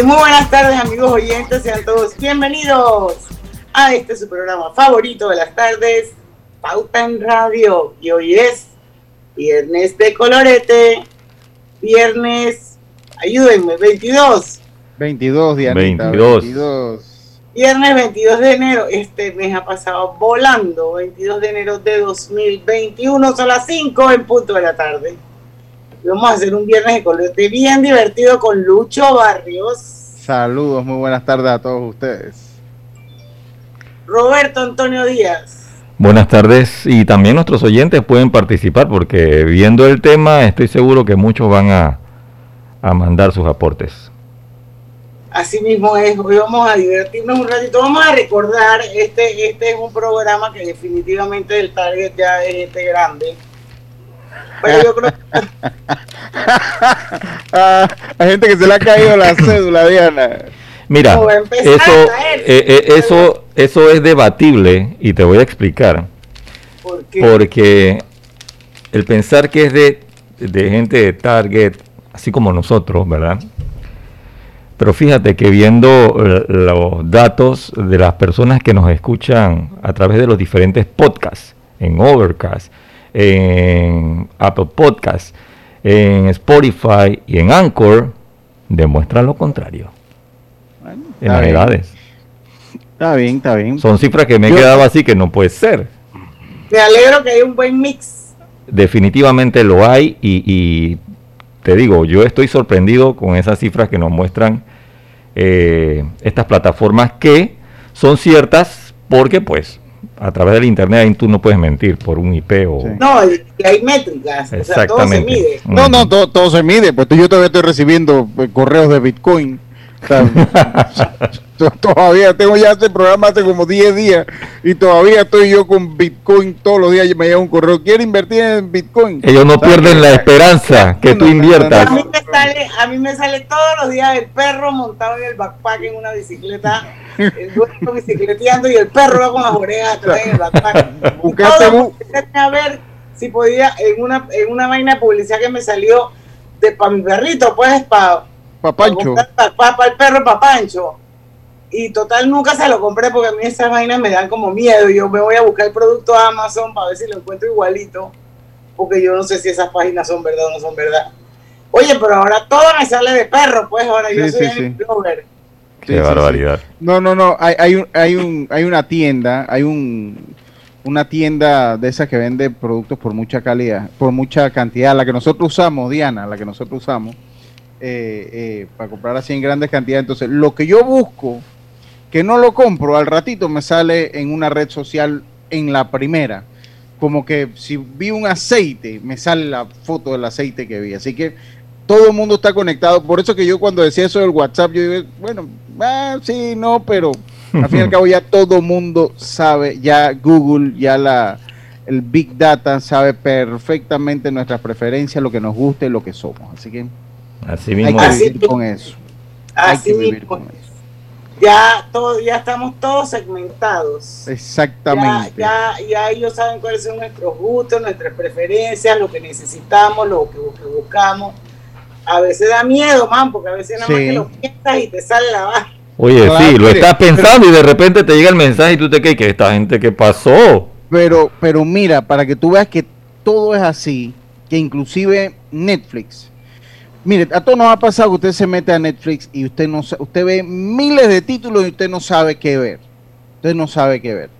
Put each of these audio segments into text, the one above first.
Y muy buenas tardes amigos oyentes, sean todos bienvenidos a este su programa favorito de las tardes, Pauta en Radio. Y hoy es viernes de colorete, viernes, ayúdenme, 22. 22, Dianita. 22. 22. Viernes 22 de enero, este mes ha pasado volando, 22 de enero de 2021, son las 5 en punto de la tarde. Vamos a hacer un viernes de colorete bien divertido con Lucho Barrios, Saludos, muy buenas tardes a todos ustedes. Roberto Antonio Díaz. Buenas tardes y también nuestros oyentes pueden participar porque viendo el tema estoy seguro que muchos van a, a mandar sus aportes. Así mismo es, hoy vamos a divertirnos un ratito, vamos a recordar, este, este es un programa que definitivamente el target ya es gente grande. Pero yo creo que Ah, hay gente que se le ha caído la cédula, Diana. Mira, No, eso, eh, eh, eso, eso es debatible y te voy a explicar. porque Porque el pensar que es de, de gente de Target, así como nosotros, ¿verdad? Pero fíjate que viendo eh, los datos de las personas que nos escuchan a través de los diferentes podcasts, en Overcast, en Apple Podcasts, en Spotify y en Anchor, demuestran lo contrario. Bueno, En está las bien. edades. Está bien, está bien. Son cifras que me he quedado así que no puede ser. me alegro que hay un buen mix. definitivamente lo hay y, y te digo, yo estoy sorprendido con esas cifras que nos muestran eh, estas plataformas que son ciertas porque pues a través del internet ahí tú no puedes mentir por un IP o... Sí. No, y hay métricas, o sea, todo se Exactamente. mide. No, no, todo, todo se mide. Pues yo todavía estoy recibiendo eh, correos de Bitcoin. O sea, to- todavía tengo ya este programa hace como 10 días y todavía estoy yo con Bitcoin todos los días. Me llega un correo. ¿Quiere invertir en Bitcoin? Ellos no pierden la esperanza que tú inviertas. A mí me sale, a mí me sale todos los días el perro montado en el backpack en una bicicleta, el dueño bicicleteando y el perro va con las orejas atrás en el backpack. Buscaste a ver si podía en una en una vaina de publicidad que me salió de para mi perrito, pues para Papancho. para el perro para Pancho. Y total nunca se lo compré porque a mí esas vainas me dan como miedo. Yo me voy a buscar el producto a Amazon para ver si lo encuentro igualito. Porque yo no sé si esas páginas son verdad o no son verdad. Oye, pero ahora todo me sale de perro, pues ahora yo soy sí, sí. el blogger. Sí, Qué sí, sí. barbaridad. No, no, no. Hay, hay, un, hay, un, hay una tienda, hay un, una tienda de esas que vende productos por mucha calidad, por mucha cantidad, la que nosotros usamos, Diana, la que nosotros usamos, eh, eh, para comprar así en grandes cantidades. Entonces, lo que yo busco, que no lo compro, al ratito me sale en una red social en la primera. Como que si vi un aceite, me sale la foto del aceite que vi. Así que todo el mundo está conectado. Por eso que yo cuando decía eso del WhatsApp, yo digo, bueno, ah, sí, no, pero al fin y al cabo ya todo el mundo sabe, ya Google, ya la el Big Data sabe perfectamente nuestras preferencias, lo que nos gusta y lo que somos. Así que Así hay mismo que es. Así vivir con eso. Hay Así que vivir mismo. con eso. Ya, todo, ya estamos todos segmentados. Ya, Exactamente. ya, ya ellos saben cuáles son nuestros gustos, nuestras preferencias, lo que necesitamos, lo que, lo que buscamos. A veces da miedo, man, porque a veces nada más Sí. que lo piensas y te sale la baja. Oye, Claro, sí, lo mire, estás pensando y de repente te llega el mensaje y tú te quedas, que esta gente qué pasó? Pero, pero mira, para que tú veas que todo es así, que inclusive Netflix. Mire, a todos nos ha pasado que usted se mete a Netflix y usted no usted ve miles de títulos y usted no sabe qué ver. Usted no sabe qué ver.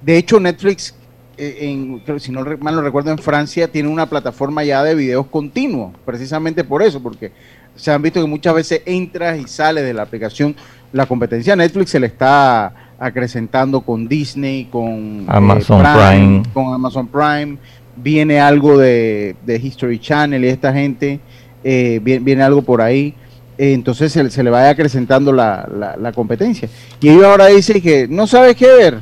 De hecho, Netflix, eh, en, si no mal no recuerdo, en Francia tiene una plataforma ya de videos continuos, precisamente por eso, porque se han visto que muchas veces entras y sales de la aplicación. La competencia Netflix se le está acrecentando con Disney, con eh, Amazon Prime. con Amazon Prime, viene algo de, de History Channel y esta gente, eh, viene, viene algo por ahí. eh, entonces se, se le vaya acrecentando la, la- la competencia. Y ellos ahora dicen que no sabes qué ver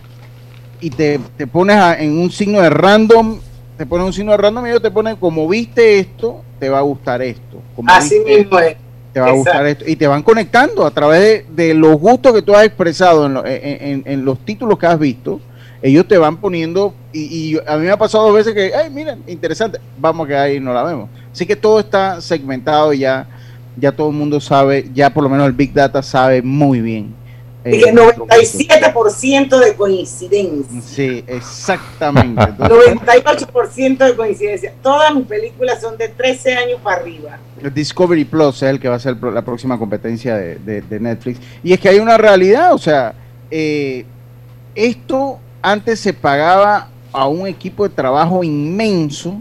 y te, te pones a- en un signo de random, te pones un signo de random y ellos te ponen como viste esto, te va a gustar esto. Como Así mismo es. te va a gustar esto. Y te van conectando a través de, de los gustos que tú has expresado en, lo- en- en- en los títulos que has visto. Ellos te van poniendo, y, y a mí me ha pasado dos veces que, ay, miren, interesante, vamos a quedar ahí y no la vemos. Así que todo está segmentado ya, ya todo el mundo sabe, ya por lo menos el Big Data sabe muy bien. Y eh, que lo- 97% de coincidencia. Sí, exactamente. Entonces, 98% de coincidencia. Todas mis películas son de 13 años para arriba. Discovery Plus es el que va a ser la próxima competencia de, de- de Netflix. Y es que hay una realidad, o sea, eh, esto antes se pagaba a un equipo de trabajo inmenso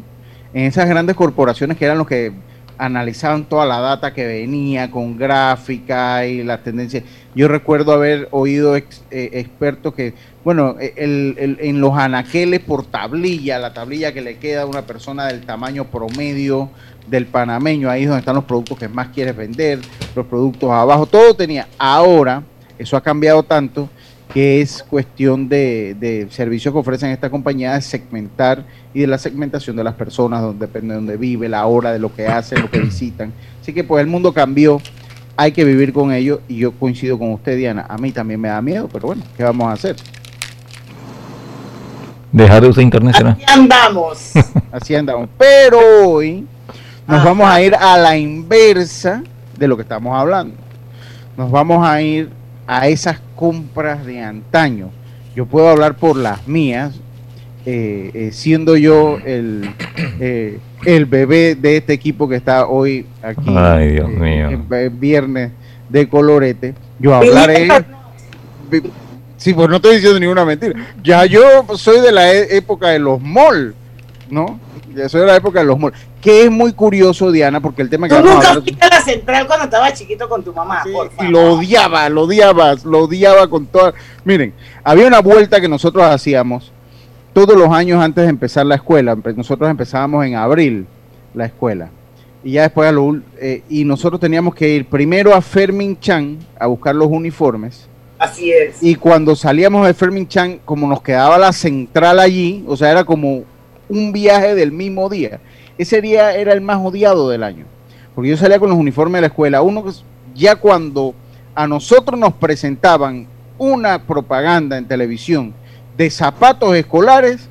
en esas grandes corporaciones que eran los que analizaban toda la data que venía con gráfica y las tendencias. Yo recuerdo haber oído ex- eh, expertos que, bueno, eh, el- el- en los anaqueles por tablilla, la tablilla que le queda a una persona del tamaño promedio del panameño, ahí es donde están los productos que más quieres vender, los productos abajo, todo tenía. Ahora, eso ha cambiado tanto que es cuestión de, de servicios que ofrecen esta compañía de segmentar y de la segmentación de las personas, donde depende de donde vive, la hora de lo que hacen, lo que visitan. Así que pues el mundo cambió, hay que vivir con ello y yo coincido con usted, Diana. A mí también me da miedo, pero bueno, ¿qué vamos a hacer? Dejar de usar internet será. Aquí andamos. Así andamos. Pero hoy nos Ajá. vamos a ir a la inversa de lo que estamos hablando. Nos vamos a ir a esas compras de antaño. Yo puedo hablar por las mías, eh, eh, siendo yo el, eh, el bebé de este equipo que está hoy aquí. Ay, Dios eh, mío. en- en viernes de colorete. Yo hablaré. Sí, pues no estoy diciendo ninguna mentira. Ya yo soy de la e- época de los malls, ¿no? Ya soy de la época de los malls. Que es muy curioso, Diana, porque el tema que Tú vamos a nunca hablar- fuiste a la central cuando estabas chiquito con tu mamá, Sí, por y favor. lo odiaba, lo odiaba, lo odiaba con toda. Miren, había una vuelta que nosotros hacíamos todos los años antes de empezar la escuela. Empe- Nosotros empezábamos en abril la escuela. Y ya después a lo eh, y nosotros teníamos que ir primero a Fermin Chan a buscar los uniformes. Así es. Y cuando salíamos de Fermin Chan, como nos quedaba la central allí, o sea, era como un viaje del mismo día. Ese día era el más odiado del año. Porque yo salía con los uniformes de la escuela. Uno que ya cuando a nosotros nos presentaban una propaganda en televisión de zapatos escolares,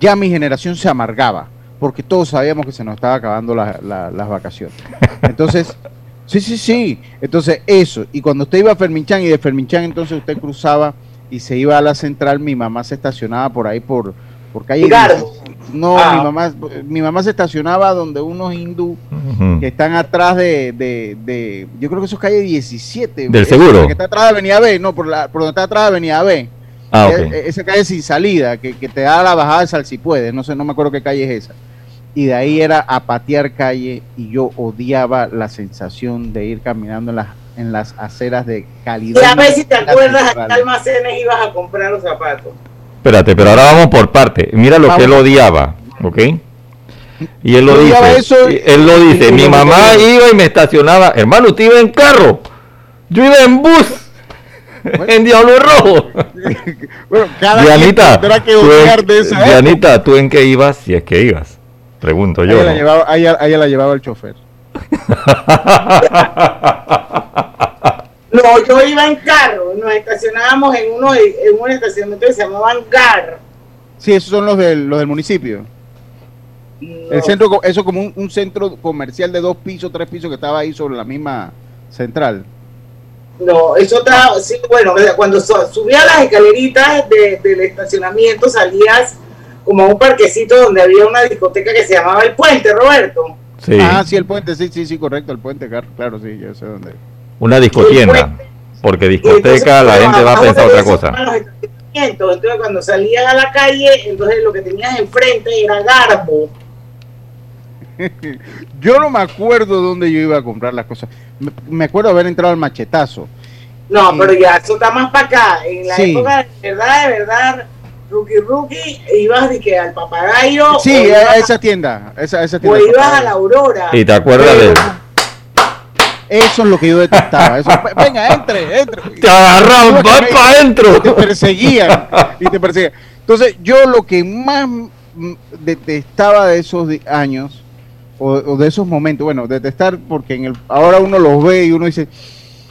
ya mi generación se amargaba. Porque todos sabíamos que se nos estaba acabando la- la- las vacaciones. Entonces, Sí, sí, sí. Entonces, eso. Y cuando usted iba a Ferminchan y de Ferminchan, entonces usted cruzaba y se iba a la central, mi mamá se estacionaba por ahí por, por calle. Garbo. 16. No, Ah. mi mamá, mi mamá se estacionaba donde unos hindú Ujú. que están atrás de, de, de- yo creo que eso es calle 17. ¿Del seguro? Que está atrás de Avenida B, no, por, la, por donde está atrás de Avenida B. Ah, Eh, ok. eh, Esa calle sin salida, que, que te da la bajada de Salsipuedes, no sé, no me acuerdo qué calle es esa. Y de ahí era a patear calle y yo odiaba la sensación de ir caminando en las, en las aceras de calidad. Y a ver si te acuerdas a qué almacenes ibas a comprar los zapatos. Espérate, pero ahora vamos por parte. Mira lo Vamos. que él odiaba, ¿ok? Y él lo Yo dice. eso él lo dice. y- Mi y- mamá iba y me estacionaba. Hermano, usted iba en carro. Yo iba en bus. en Diablo Rojo. Bueno, cada Dianita, que tú odiar en, de esa Dianita, ¿tú en qué ibas? Si es que ibas. Pregunto yo. Ella la llevaba, ella la llevaba el chofer. No, yo iba en carro, nos estacionábamos en uno en un estacionamiento que se llamaban GAR. Sí, esos son los del, los del municipio. No, El centro, eso como un, un centro comercial de dos pisos, tres pisos que estaba ahí sobre la misma central. no, eso estaba, sí, bueno, cuando su- subías las escaleritas de- del estacionamiento salías como a un parquecito donde había una discoteca que se llamaba El Puente, Roberto. Sí, Ah, sí, el puente, sí, sí, sí, correcto, el puente, claro, claro, sí, yo sé dónde. Una discotienda. Porque Y entonces, discoteca la gente va a pensar otra cosa. Entonces, cuando salías a la calle, entonces lo que tenías enfrente era Garbo. Yo no me acuerdo dónde yo iba a comprar las cosas. Me, me acuerdo haber entrado al machetazo. No, pero ya eso está más para acá. En la Sí. época de verdad, de verdad, Rookie Rookie, ibas de que al papagayo. Sí, o ibas a esa tienda. Esa, esa o ibas a la Aurora. ¿Y te acuerdas de Eso es lo que yo detestaba. Eso, venga, entre, entre. Te agarraban, con para ellos, Te adentro. perseguían. Y te perseguían. Entonces, yo lo que más detestaba de esos años, o, o de esos momentos, bueno, detestar porque en el, ahora uno los ve y uno dice,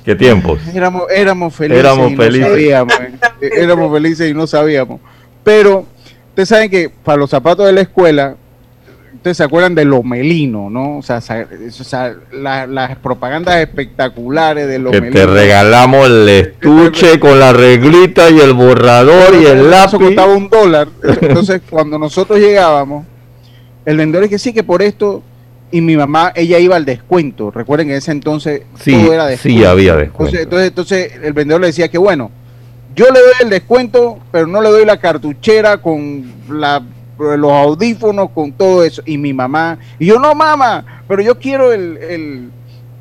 ¿Qué tiempos? éramos, éramos felices Éramos y felices. no sabíamos. eh. éramos felices y no sabíamos. Pero, ustedes saben que para los zapatos de la escuela, ustedes se acuerdan de Lomelino, ¿no? O sea, sa- o sea, la- las propagandas espectaculares de Que Lomelino. te regalamos el estuche con la reglita y el borrador y el Eso lápiz. costaba un dólar. Entonces, cuando nosotros llegábamos, el vendedor es que sí, que por esto, y mi mamá, ella iba al descuento. Recuerden que en ese entonces Sí, todo era sí descuento. había descuento. Entonces, entonces, entonces el vendedor le decía que bueno, yo le doy el descuento, pero no le doy la cartuchera con la, los audífonos, con todo eso. Y mi mamá, y yo no, mamá, pero yo quiero el, el-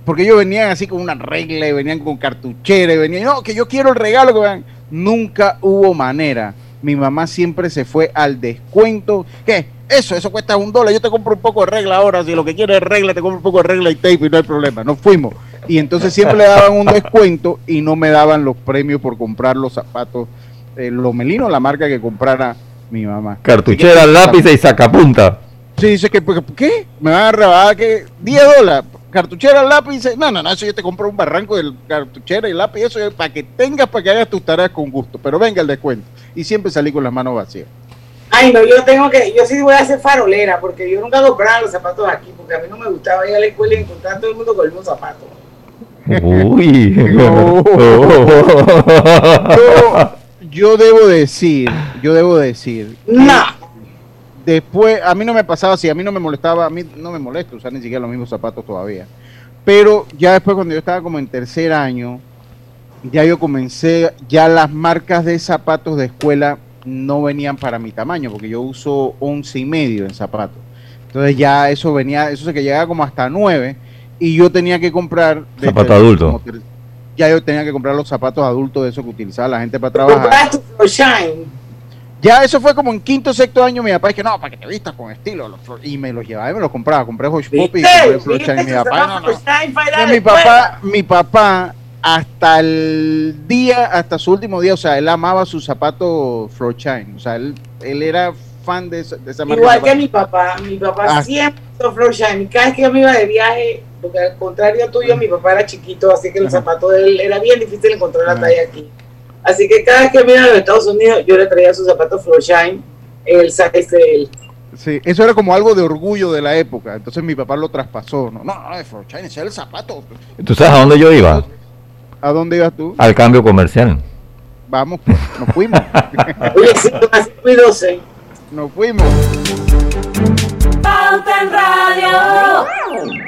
porque ellos venían así con una regla y venían con cartuchera y venían, no, que yo quiero el regalo que. Nunca hubo manera. Mi mamá siempre se fue al descuento. ¿Qué? Eso, eso cuesta un dólar. Yo te compro un poco de regla ahora. Si lo que quieres es regla, te compro un poco de regla y tape y no hay problema. Nos fuimos. Y entonces siempre le daban un descuento y no me daban los premios por comprar los zapatos. Eh, Lomelino, la marca que comprara mi mamá. Cartuchera, lápiz y sacapunta. Sí, dice que, porque, ¿qué? Me van a rebajar que 10 dólares. Cartuchera, lápiz. No, no, no, eso yo te compro un barranco de cartuchera y lápiz. Eso es para que tengas, para que hagas tus tareas con gusto. Pero venga el descuento. Y siempre salí con las manos vacías. Ay, no, yo tengo que, yo sí voy a hacer farolera, porque yo nunca compraba los zapatos aquí, porque a mí no me gustaba ir a la escuela y encontrar a todo el mundo con el mismo zapato. Uy. No. Yo, yo debo decir, yo debo decir. No. Después, a mí no me pasaba así, a mí no me molestaba, a mí no me molesta usar ni siquiera los mismos zapatos todavía. Pero ya después, cuando yo estaba como en tercer año, ya yo comencé, ya las marcas de zapatos de escuela no venían para mi tamaño, porque yo uso once y medio en zapatos. Entonces ya eso venía, eso se que llegaba como hasta 9 y yo tenía que comprar de- Zapato adulto. como Ya yo tenía que comprar los zapatos adultos de esos que utilizaba la gente para trabajar. Ya eso fue como en quinto sexto año. Mi papá es que no, para que te vistas con estilo. los Y me los llevaba y me los compraba. Compré Hush Pop y compré Flow ¿Viste Shine. Mi papá, no, no. Mi papá, mi papá, hasta el día, hasta su último día, o sea, él amaba sus zapatos Flow Shine. O sea, él, él era fan de esa, de esa marca. Igual que mi papá, mi papá Ah. siempre usó Flow Shine. Y Cada vez que yo me iba de viaje, porque al contrario tuyo, mi papá era chiquito, así que los zapatos de él era bien difícil encontrar la talla aquí. Así que cada vez que iba a los Estados Unidos, yo le traía sus zapatos Flow Shine, el size de él. Sí, eso era como algo de orgullo de la época. Entonces mi papá lo traspasó. No, no, no, de ese es el zapato. ¿Tú sabes a dónde yo iba? ¿A dónde ibas tú? Al cambio comercial. Vamos, pues, nos fuimos. Oye, sí, son las 5 y 12. nos fuimos. Pauta en Radio.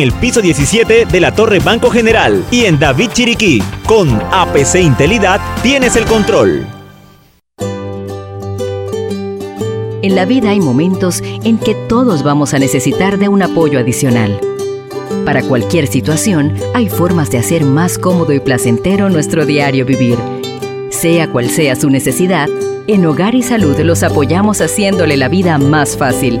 el piso 17 de la Torre Banco General y en David Chiriquí. Con APC Intelidad tienes el control. En la vida hay momentos en que todos vamos a necesitar de un apoyo adicional. Para cualquier situación, hay formas de hacer más cómodo y placentero nuestro diario vivir. Sea cual sea su necesidad, en Hogar y Salud los apoyamos haciéndole la vida más fácil,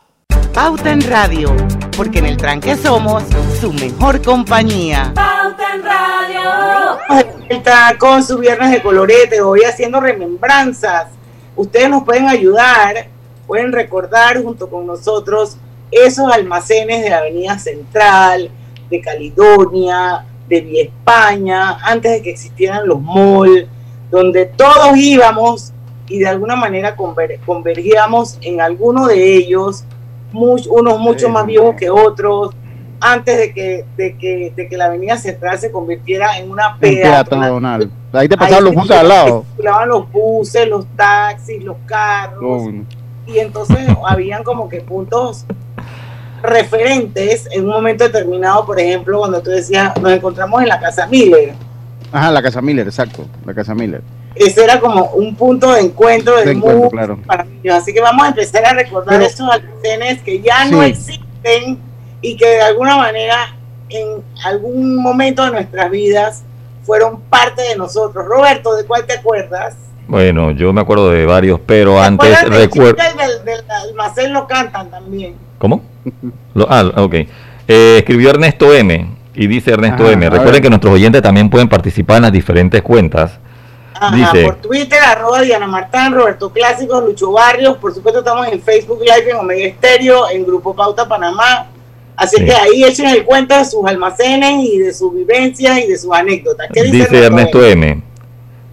Pauta en Radio, porque en el tranque somos su mejor compañía. Pauta en Radio. Está con su viernes de colorete, hoy haciendo remembranzas. Ustedes nos pueden ayudar, pueden recordar junto con nosotros esos almacenes de la Avenida Central, de Caledonia, de Vía España, antes de que existieran los malls, donde todos íbamos y de alguna manera conver- convergíamos en alguno de ellos, much- unos mucho más viejos que otros, antes de que, de que, de que la Avenida Central se convirtiera en una peatonal. Ahí te pasaban los buses al lado. circulaban los buses, los taxis, los carros, Oh, no. y entonces habían como que puntos referentes en un momento determinado, por ejemplo, cuando tú decías, nos encontramos en la Casa Miller. Ajá, la Casa Miller, exacto. La Casa Miller. Ese era como un punto de encuentro de, De claro. para niños. Así que vamos a empezar a recordar Pero- estos almacenes que ya no existen y que de alguna manera en algún momento de nuestras vidas fueron parte de nosotros. Roberto, ¿de cuál te acuerdas? Bueno, yo me acuerdo de varios, pero ¿Te antes del recuerdo... del, del almacén lo cantan también? ¿Cómo? Lo- ah, ok. Eh, escribió Ernesto M. Y dice Ernesto Ajá, M. Recuerden que nuestros oyentes también pueden participar en las diferentes cuentas. Ajá, Dice- por Twitter, arroba Diana Martán, Roberto Clásicos, Lucho Barrios, por supuesto estamos en Facebook Live, en Omega Estéreo, en Grupo Pauta Panamá, así Sí. que ahí echen el cuento de sus almacenes y de sus vivencias y de sus anécdotas. ¿Qué dice, Dice Ernesto M.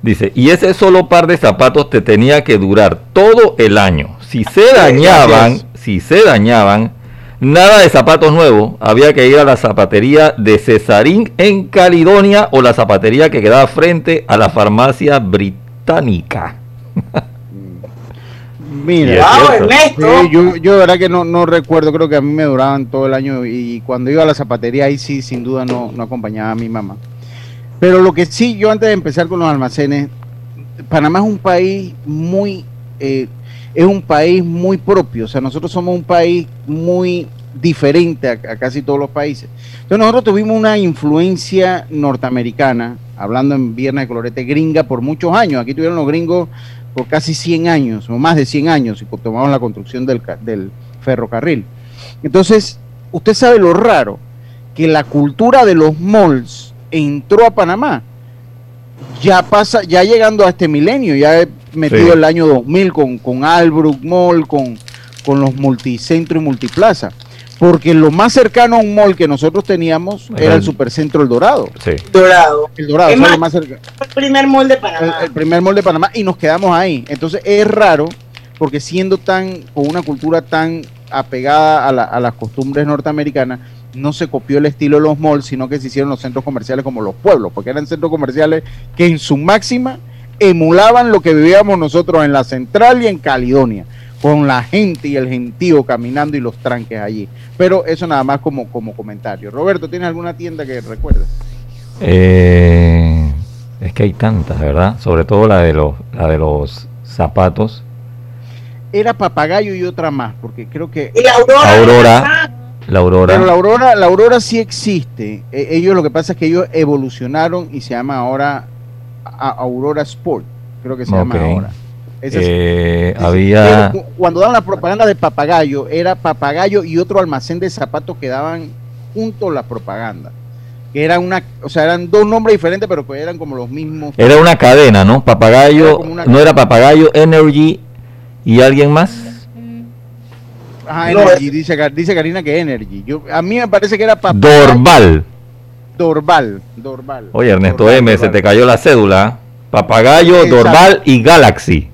Dice, y ese solo par de zapatos te tenía que durar todo el año. Si se dañaban, si se dañaban, nada de zapatos nuevos, había que ir a la zapatería de Cesarín en Caledonia o la zapatería que quedaba frente a la farmacia británica. Mira. Wow. Sí, yo, yo de verdad que no, no recuerdo, creo que a mí me duraban todo el año y cuando iba a la zapatería ahí sí, sin duda no, no acompañaba a mi mamá. Pero lo que sí, yo antes de empezar con los almacenes, Panamá es un país muy, eh, es un país muy propio, o sea, nosotros somos un país muy diferente a, casi todos los países. Entonces nosotros tuvimos una influencia norteamericana, hablando en Viernes de Colorete, gringa por muchos años. Aquí tuvieron los gringos por casi 100 años, o más de 100 años, y co- tomamos la construcción del, del ferrocarril. Entonces, usted sabe lo raro, que la cultura de los malls entró a Panamá. Ya pasa, ya llegando a este milenio, ya he metido Sí. el año 2000 con, con Albrook Mall, con, con los multicentro y multiplaza. Porque lo más cercano a un mall que nosotros teníamos Era era el el- Supercentro El Dorado. Sí. Dorado. El Dorado, Es o sea, más, lo más cerca- Fue el primer molde de el, Panamá. el primer mall de Panamá y nos quedamos ahí. Entonces es raro porque siendo tan, con una cultura tan apegada a, la- a las costumbres norteamericanas, no se copió el estilo de los malls, sino que se hicieron los centros comerciales como los pueblos, porque eran centros comerciales que en su máxima emulaban lo que vivíamos nosotros en la central y en Caledonia, con la gente y el gentío caminando y los tranques allí. Pero eso nada más como, como comentario. Roberto, ¿tienes alguna tienda que recuerdes? Eh, es que hay tantas, ¿verdad? Sobre todo la de los, la de los zapatos. Era Papagayo y otra más, porque creo que Y la Aurora. Aurora. La Aurora. Pero la Aurora, la Aurora sí existe. E- ellos lo que pasa es que ellos evolucionaron y se llama ahora Aurora Sport, creo que se llama ahora. Eh, había cuando daban la propaganda de Papagayo, era Papagayo y otro almacén de zapatos que daban junto a la propaganda, que era una, o sea, eran dos nombres diferentes, pero que eran como los mismos. Era una cadena, ¿no? Papagayo, no era Papagayo, Energy y alguien más. No, Energy, dice, dice Karina que Energy. Yo, a mí me parece que era papá. Dorval. Dorval. Dorval. Oye, Ernesto Dorval, M, se te cayó la cédula. Papagayo, Exacto. Dorval y Galaxy.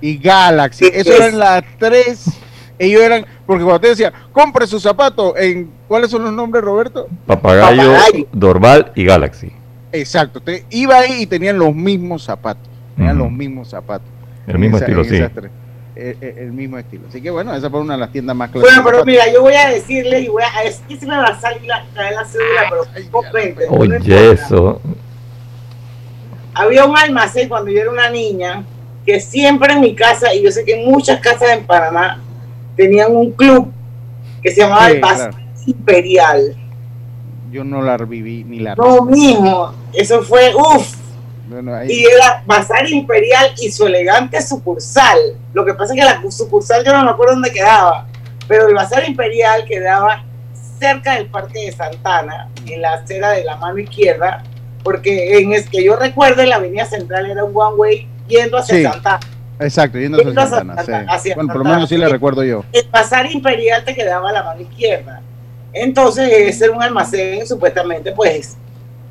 Y Galaxy. Eso es. eran las tres. Ellos eran, porque cuando te decía, compre sus zapatos, en ¿cuáles son los nombres, Roberto? Papagayo, Papagayo. Dorval y Galaxy. Exacto. Usted iba ahí y tenían los mismos zapatos. Tenían los mismos zapatos. El mismo Esa- estilo, sí. esas tres. El, el- el mismo estilo. Así que bueno, esa fue una de las tiendas más Bueno, clásicas. pero mira, yo voy a decirles y voy a. Es que se me va a salir la, caer la cédula, pero poco Oye, eso. Había un almacén cuando yo era una niña que siempre en mi casa, y yo sé que en muchas casas en Panamá, tenían un club que se llamaba Sí, el claro. Imperial. Yo no la viví ni la No, mijo, eso fue, uff, Ahí- y era Bazar Imperial y su elegante sucursal. Lo que pasa es que la sucursal yo no me acuerdo dónde quedaba, pero el Bazar Imperial quedaba cerca del Parque de Santana, en la acera de la mano izquierda, porque en es que yo recuerdo en la avenida central era un one way yendo hacia Sí. Santana. Exacto, yendo hacia Yendo hacia Santana, sí. Santana, hacia Bueno, por lo menos sí le recuerdo yo. El Bazar Imperial te quedaba a la mano izquierda. Entonces, ese era un almacén supuestamente, pues,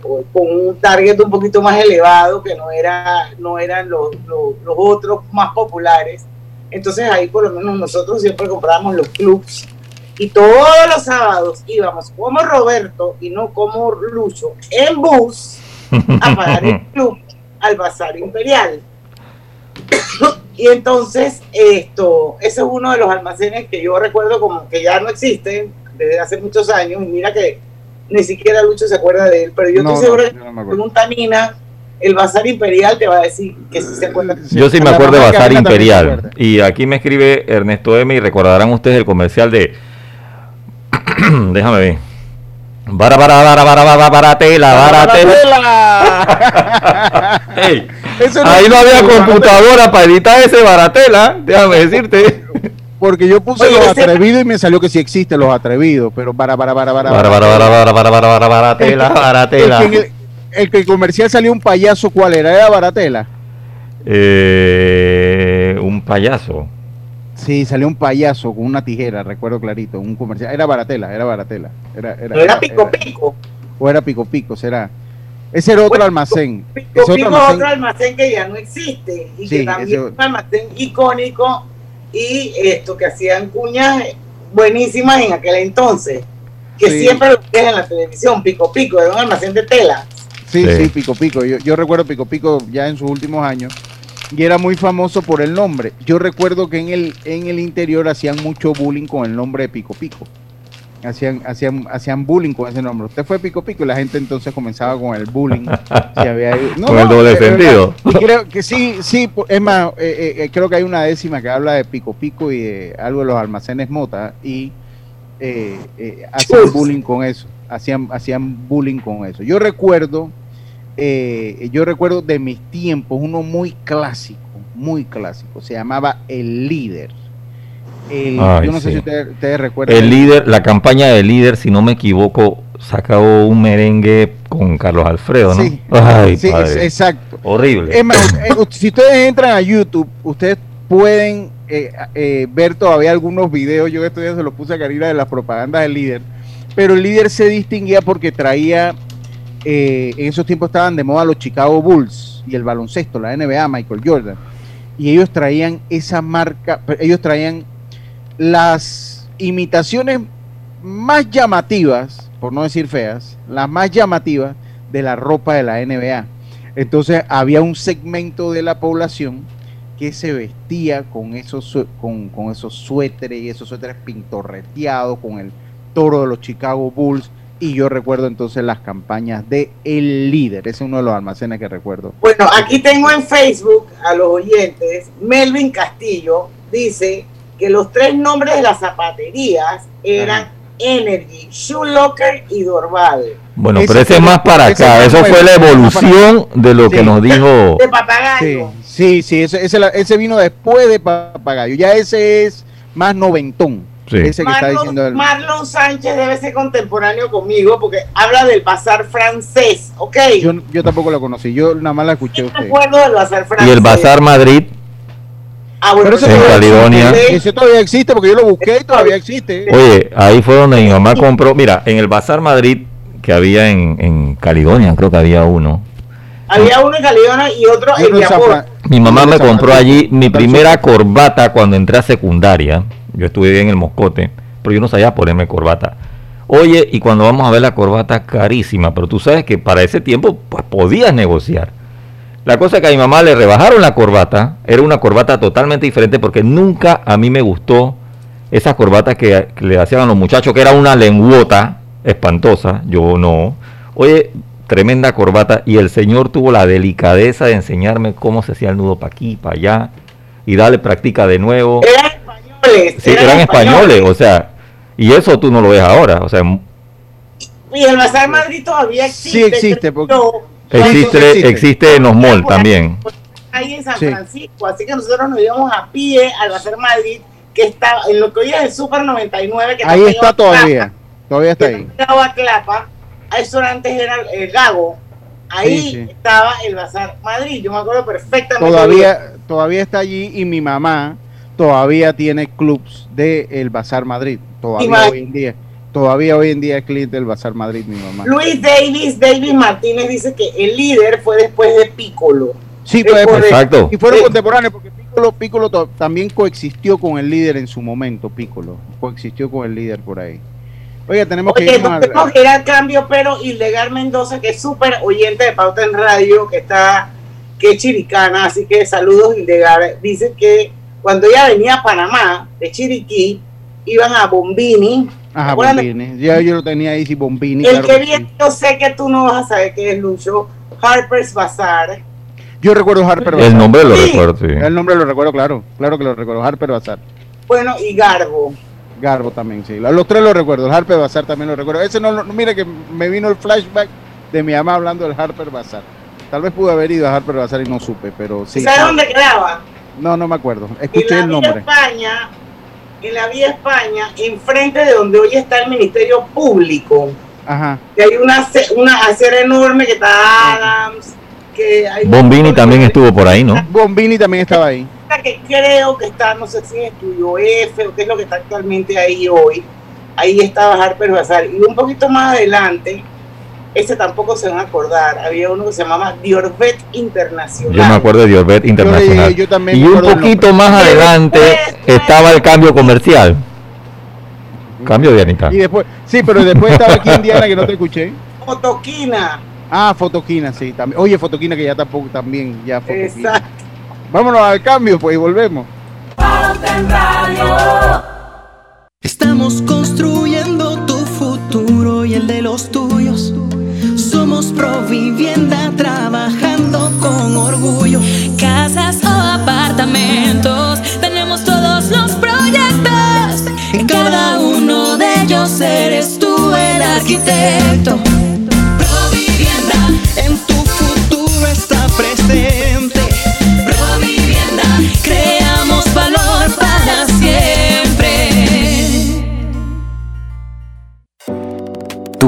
con un target un poquito más elevado, que no, era, no eran los, los, los otros más populares. Entonces, ahí por lo menos nosotros siempre comprábamos los clubs. Y todos los sábados íbamos como Roberto y no como Lucho en bus a pagar el club al Bazar Imperial. y entonces, esto, ese es uno de los almacenes que yo recuerdo como que ya no existen desde hace muchos años. Y mira que ni siquiera Lucho se acuerda de él, pero yo No, estoy no, segura yo no me que pregunta a Nina, el Bazar Imperial te va a decir que sí se acuerda. Yo sí me acuerdo de Bazar Imperial. Y aquí me escribe Ernesto M y recordarán ustedes el comercial de. Déjame ver. Bara, bara, bara, bara, bara, baratela, baratela. Ey, Eso no ahí no había computadora para editar ese baratela. Déjame decirte. Porque yo puse Oye, los atrevidos y me salió que sí existen los atrevidos, pero para, para, para, para. Bara, bara, bara, bara, bara, bara, bara, baratela, El baratela. que, en el, el que el comercial salió un payaso, ¿cuál era? ¿Era Baratela? Eh, un payaso. Sí, salió un payaso con una tijera, recuerdo clarito, un comercial. Era Baratela, era Baratela. Era, era, No era Pico Pico. O era Pico Pico, será. Ese era otro Bueno, almacén. Pico Ese Pico otro es almacén- otro almacén que ya no existe y Sí, que también ese- es un almacén icónico y esto que hacían cuñas buenísimas en aquel entonces que Sí. siempre lo ves en la televisión Pico Pico era un almacén de tela Sí, Sí. sí, Pico Pico. Yo, yo recuerdo Pico Pico ya en sus últimos años y era muy famoso por el nombre. Yo recuerdo que en el, en el interior hacían mucho bullying con el nombre de Pico Pico. Hacían, hacían, hacían bullying con ese nombre. Usted fue Pico Pico y la gente entonces comenzaba con el bullying. Si había ahí- no, Con el no, doble sentido. Y creo que sí, sí, es más, eh, eh, eh, creo que hay una décima que habla de Pico Pico y de algo de los almacenes Mota y eh, eh, hacían bullying con eso, hacían, hacían bullying con eso. Yo recuerdo, eh, yo recuerdo de mis tiempos uno muy clásico, muy clásico, se llamaba El Líder. El- Ay, yo no sé si ustedes, recuerdan. El líder, la campaña del líder, si no me equivoco, sacó un merengue con Carlos Alfredo, ¿no? Sí, Ay, sí, padre. es- exacto. Horrible. Es más, eh, si ustedes entran a YouTube, ustedes pueden eh, eh, ver todavía algunos videos. Yo estos días se los puse a Karina de las propagandas del líder. Pero el líder se distinguía porque traía, eh, en esos tiempos estaban de moda los Chicago Bulls y el baloncesto, la NBA, Michael Jordan. Y ellos traían esa marca, ellos traían las imitaciones más llamativas, por no decir feas, las más llamativas de la ropa de la NBA. Entonces había un segmento de la población que se vestía con esos, con, con esos suéteres y esos suéteres pintorreteados, con el toro de los Chicago Bulls. Y yo recuerdo entonces las campañas de El Líder. Ese es uno de los almacenes que recuerdo. bueno aquí tengo en Facebook a los oyentes Melvin Castillo dice que los tres nombres de las zapaterías eran Energy, Shoe Locker y Dorval Bueno, Ese pero ese es más para acá. Eso fue la evolución de lo que nos dijo. de papagayo Sí, sí, sí ese, ese, la- ese vino después de Papagayo. Ya ese es más noventón. Sí. Ese que está diciendo Marlon, el... Marlon Sánchez debe ser contemporáneo conmigo porque habla del bazar francés, ¿ok? Yo, yo tampoco lo conocí, yo nada más la escuché a me acuerdo del bazar francés. Y el Bazar Madrid, Ah, bueno, Pero eso en eso- todavía Caledonia. existe, Ese todavía existe porque yo lo busqué y todavía existe. Oye, ahí fue donde mi mamá compró. Mira, en el Bazar Madrid que había en, en Caledonia, creo que había uno. Había uno en Caledonia y otro en Yapor. Mi mamá me compró allí mi primera corbata cuando entré a secundaria. Yo estuve en el Moscote, pero yo no sabía ponerme corbata. Oye, y cuando vamos a ver la corbata carísima, pero tú sabes que para ese tiempo pues podías negociar. La cosa es que a mi mamá le rebajaron la corbata, era una corbata totalmente diferente porque nunca a mí me gustó esas corbatas que, que le hacían a los muchachos, que era una lenguota espantosa, yo no. Oye, tremenda corbata y el señor tuvo la delicadeza de enseñarme cómo se hacía el nudo para aquí, para allá y dale práctica de nuevo. Eran españoles. Sí, eran españoles, o sea, y eso tú no lo ves ahora, o sea, Y el Bazar Madrid todavía existe. Sí existe, porque- pero existe, existe. existe en los malls también. Ahí en San Sí. Francisco. Así que nosotros nos íbamos a pie al Bazar Madrid, que estaba en lo que hoy es el Super 99. Que Ahí está todavía, Clapa, todavía está ahí. pegado a Clapa. Eso antes era el Gago. Ahí Sí, sí. estaba el Bazar Madrid. Yo me acuerdo perfectamente. Todavía, todavía está allí y mi mamá todavía tiene clubs de el Bazar Madrid. Todavía hoy en día. Todavía hoy en día es cliente del Bazar Madrid, mi mamá. Luis Davis, Davis Martínez dice que el líder fue después de Piccolo. Sí, pues. Exacto. y fueron Sí. contemporáneos porque Piccolo, Piccolo to- también coexistió con el líder en su momento, Piccolo. Coexistió con el líder por ahí. Oiga, tenemos que Oye, nos al- tenemos que ir al cambio, pero Hildegar Mendoza, que es súper oyente de Pauta en Radio, que está, que es chiricana, así que saludos Hildegar, dice que cuando ella venía a Panamá, de Chiriquí, iban a Bombini. Ajá, ¿Recuerdan? Bombini. Ya yo lo tenía ahí, sí, Bombini. El claro que que viene, sí. yo sé que tú no vas a saber qué es Lucho, Harper's Bazaar. Yo recuerdo Harper El Bazar. nombre lo Sí. recuerdo, sí. El nombre lo recuerdo, claro. Claro que lo recuerdo. Harper Bazar. Bueno, y Garbo. Garbo también, sí. Los tres lo recuerdo. El Harper Bazar también lo recuerdo. Ese no, lo- mira que me vino el flashback de mi mamá hablando del Harper Bazar. Tal vez pude haber ido a Harper Bazar y no supe, pero sí. ¿Sabes dónde quedaba? No, no me acuerdo. En Escuché la el nombre. España, en la Vía España, enfrente de donde hoy está el Ministerio Público. Ajá. que hay una, una acera enorme que está Adams, que hay Bombini también estuvo por ahí, ¿no? Bombini también estaba ahí. Que creo que está, no sé si es Estudio F o qué es lo que está actualmente ahí hoy. Ahí estaba Harper Bazar. Y un poquito más adelante, ese tampoco se van a acordar, había uno que se llamaba Diorvet Internacional. Yo me acuerdo de Diorbet Internacional. yo también y me un poquito más adelante estaba el cambio comercial. Cambio de Anita. Y después, sí, pero después estaba aquí Indiana que no te escuché. Fotoquina. Ah, Fotoquina, sí. También. Oye, Fotoquina que ya tampoco también, ya Fotoquina. Exacto. Vámonos al cambio, pues, y volvemos. Estamos construyendo tu futuro y el de los tuyos. Somos Provivienda trabajando con orgullo. Casas o apartamentos, tenemos todos los proyectos. En cada uno de ellos eres tú el arquitecto.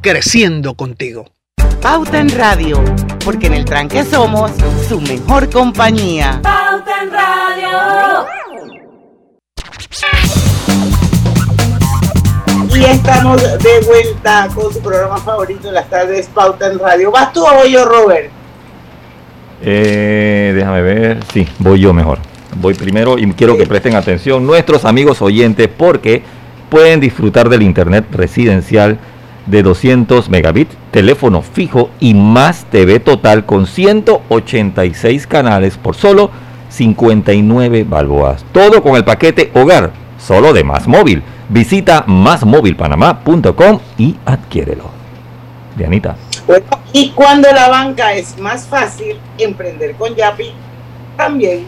creciendo contigo. Pauta en Radio, porque en el tranque somos su mejor compañía. Pauta en Radio. Y estamos de vuelta con su programa favorito de las tardes, Pauta en Radio. ¿Vas tú o voy yo, Robert? Eh, déjame ver. Sí, voy yo mejor. Voy primero y quiero que presten atención nuestros amigos oyentes porque pueden disfrutar del internet residencial de 200 megabits, teléfono fijo y más TV total con 186 canales por solo 59 balboas. Todo con el paquete hogar, solo de Más Móvil. Visita másmóvilpanamá.com y adquiérelo. Dianita. Bueno, y cuando la banca es más fácil, emprender con Yapi también.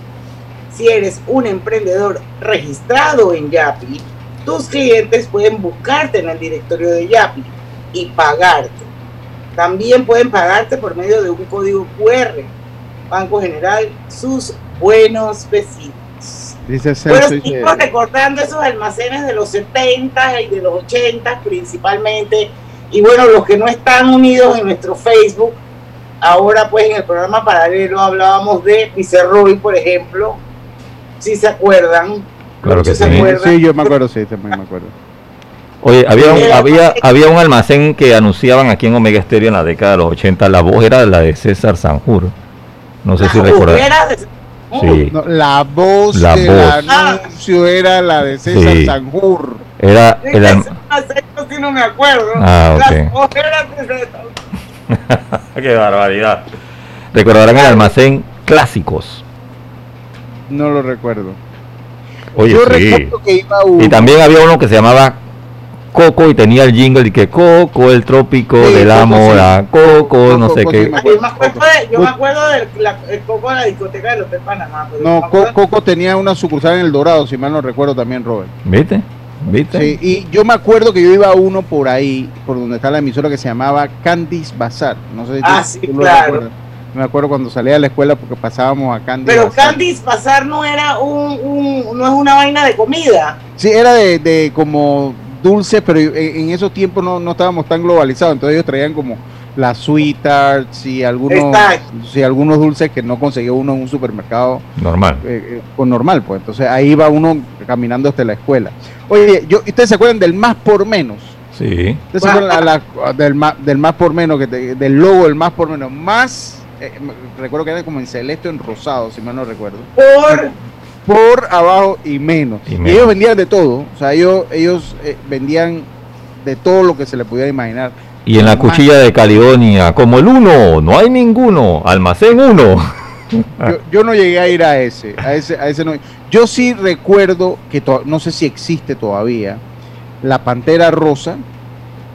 Si eres un emprendedor registrado en Yapi, tus clientes pueden buscarte en el directorio de Yapi y pagarte. También pueden pagarte por medio de un código QR. Banco General, sus buenos vecinos. Dice Bueno, sigo recordando esos almacenes de los 70 y de los 80 principalmente. Y bueno, los que no están unidos en nuestro Facebook, ahora pues en el programa paralelo hablábamos de Picerroy, por ejemplo, si se acuerdan. Claro que se sí. acuerdan. Sí, yo me acuerdo, sí, también me acuerdo. Oye, había un, Eh, había, había un almacén que anunciaban aquí en Omega Stereo en la década de los 80. La voz era la de César Sanjur. No sé si recuerdas. Era de- Sí. No, la voz La del voz. anuncio era la de César Sí. Sanjur. Era el alm- Eso sí no me acuerdo. Ah, ok. Las ojeras de- Qué barbaridad. Recordarán el almacén clásicos. No lo recuerdo. Oye, yo sí. recuerdo que iba uno. Y también había uno que se llamaba Coco y tenía el jingle y que Coco, el trópico Sí, de la Coco, sí. mora, Coco, no sé Coco, qué. sí, me Yo me acuerdo, de- yo me acuerdo del la- el coco de la discoteca del Hotel Panamá. pero No, Coco tenía una sucursal en El Dorado, si mal no recuerdo también, Robert. ¿Viste? ¿Viste? Sí, y yo me acuerdo que yo iba a uno por ahí, por donde está la emisora que se llamaba Candice Bazar. No sé si Ah, tú- sí, tú lo claro. recuerdas. Me acuerdo cuando salía de la escuela porque pasábamos a Candice Pero Bazar. Candice Pasar no era un, un- no es una vaina de comida. Sí, era de, de como dulces, pero en, esos tiempos no, no estábamos tan globalizados, entonces ellos traían como las sweet tarts y algunos, sí, algunos dulces que no conseguía uno en un supermercado Normal. eh, eh, con normal, pues. Entonces ahí va uno caminando hasta la escuela. Oye, yo, ¿ustedes se acuerdan del más por menos? Sí. ¿Ustedes se acuerdan la- la- del, más, del más por menos, que te- del logo del más por menos? Más, eh, recuerdo que era como en celeste o en rosado, si mal no recuerdo. Por Por abajo y menos. Y Y, menos. ellos vendían de todo. O sea, ellos, ellos eh, vendían de todo lo que se le pudiera imaginar. Y en la cuchilla de Caledonia, como el uno, no hay ninguno, almacén uno. Yo, yo no llegué a ir a ese, a ese, a ese no. Yo sí recuerdo que to- no sé si existe todavía la pantera rosa.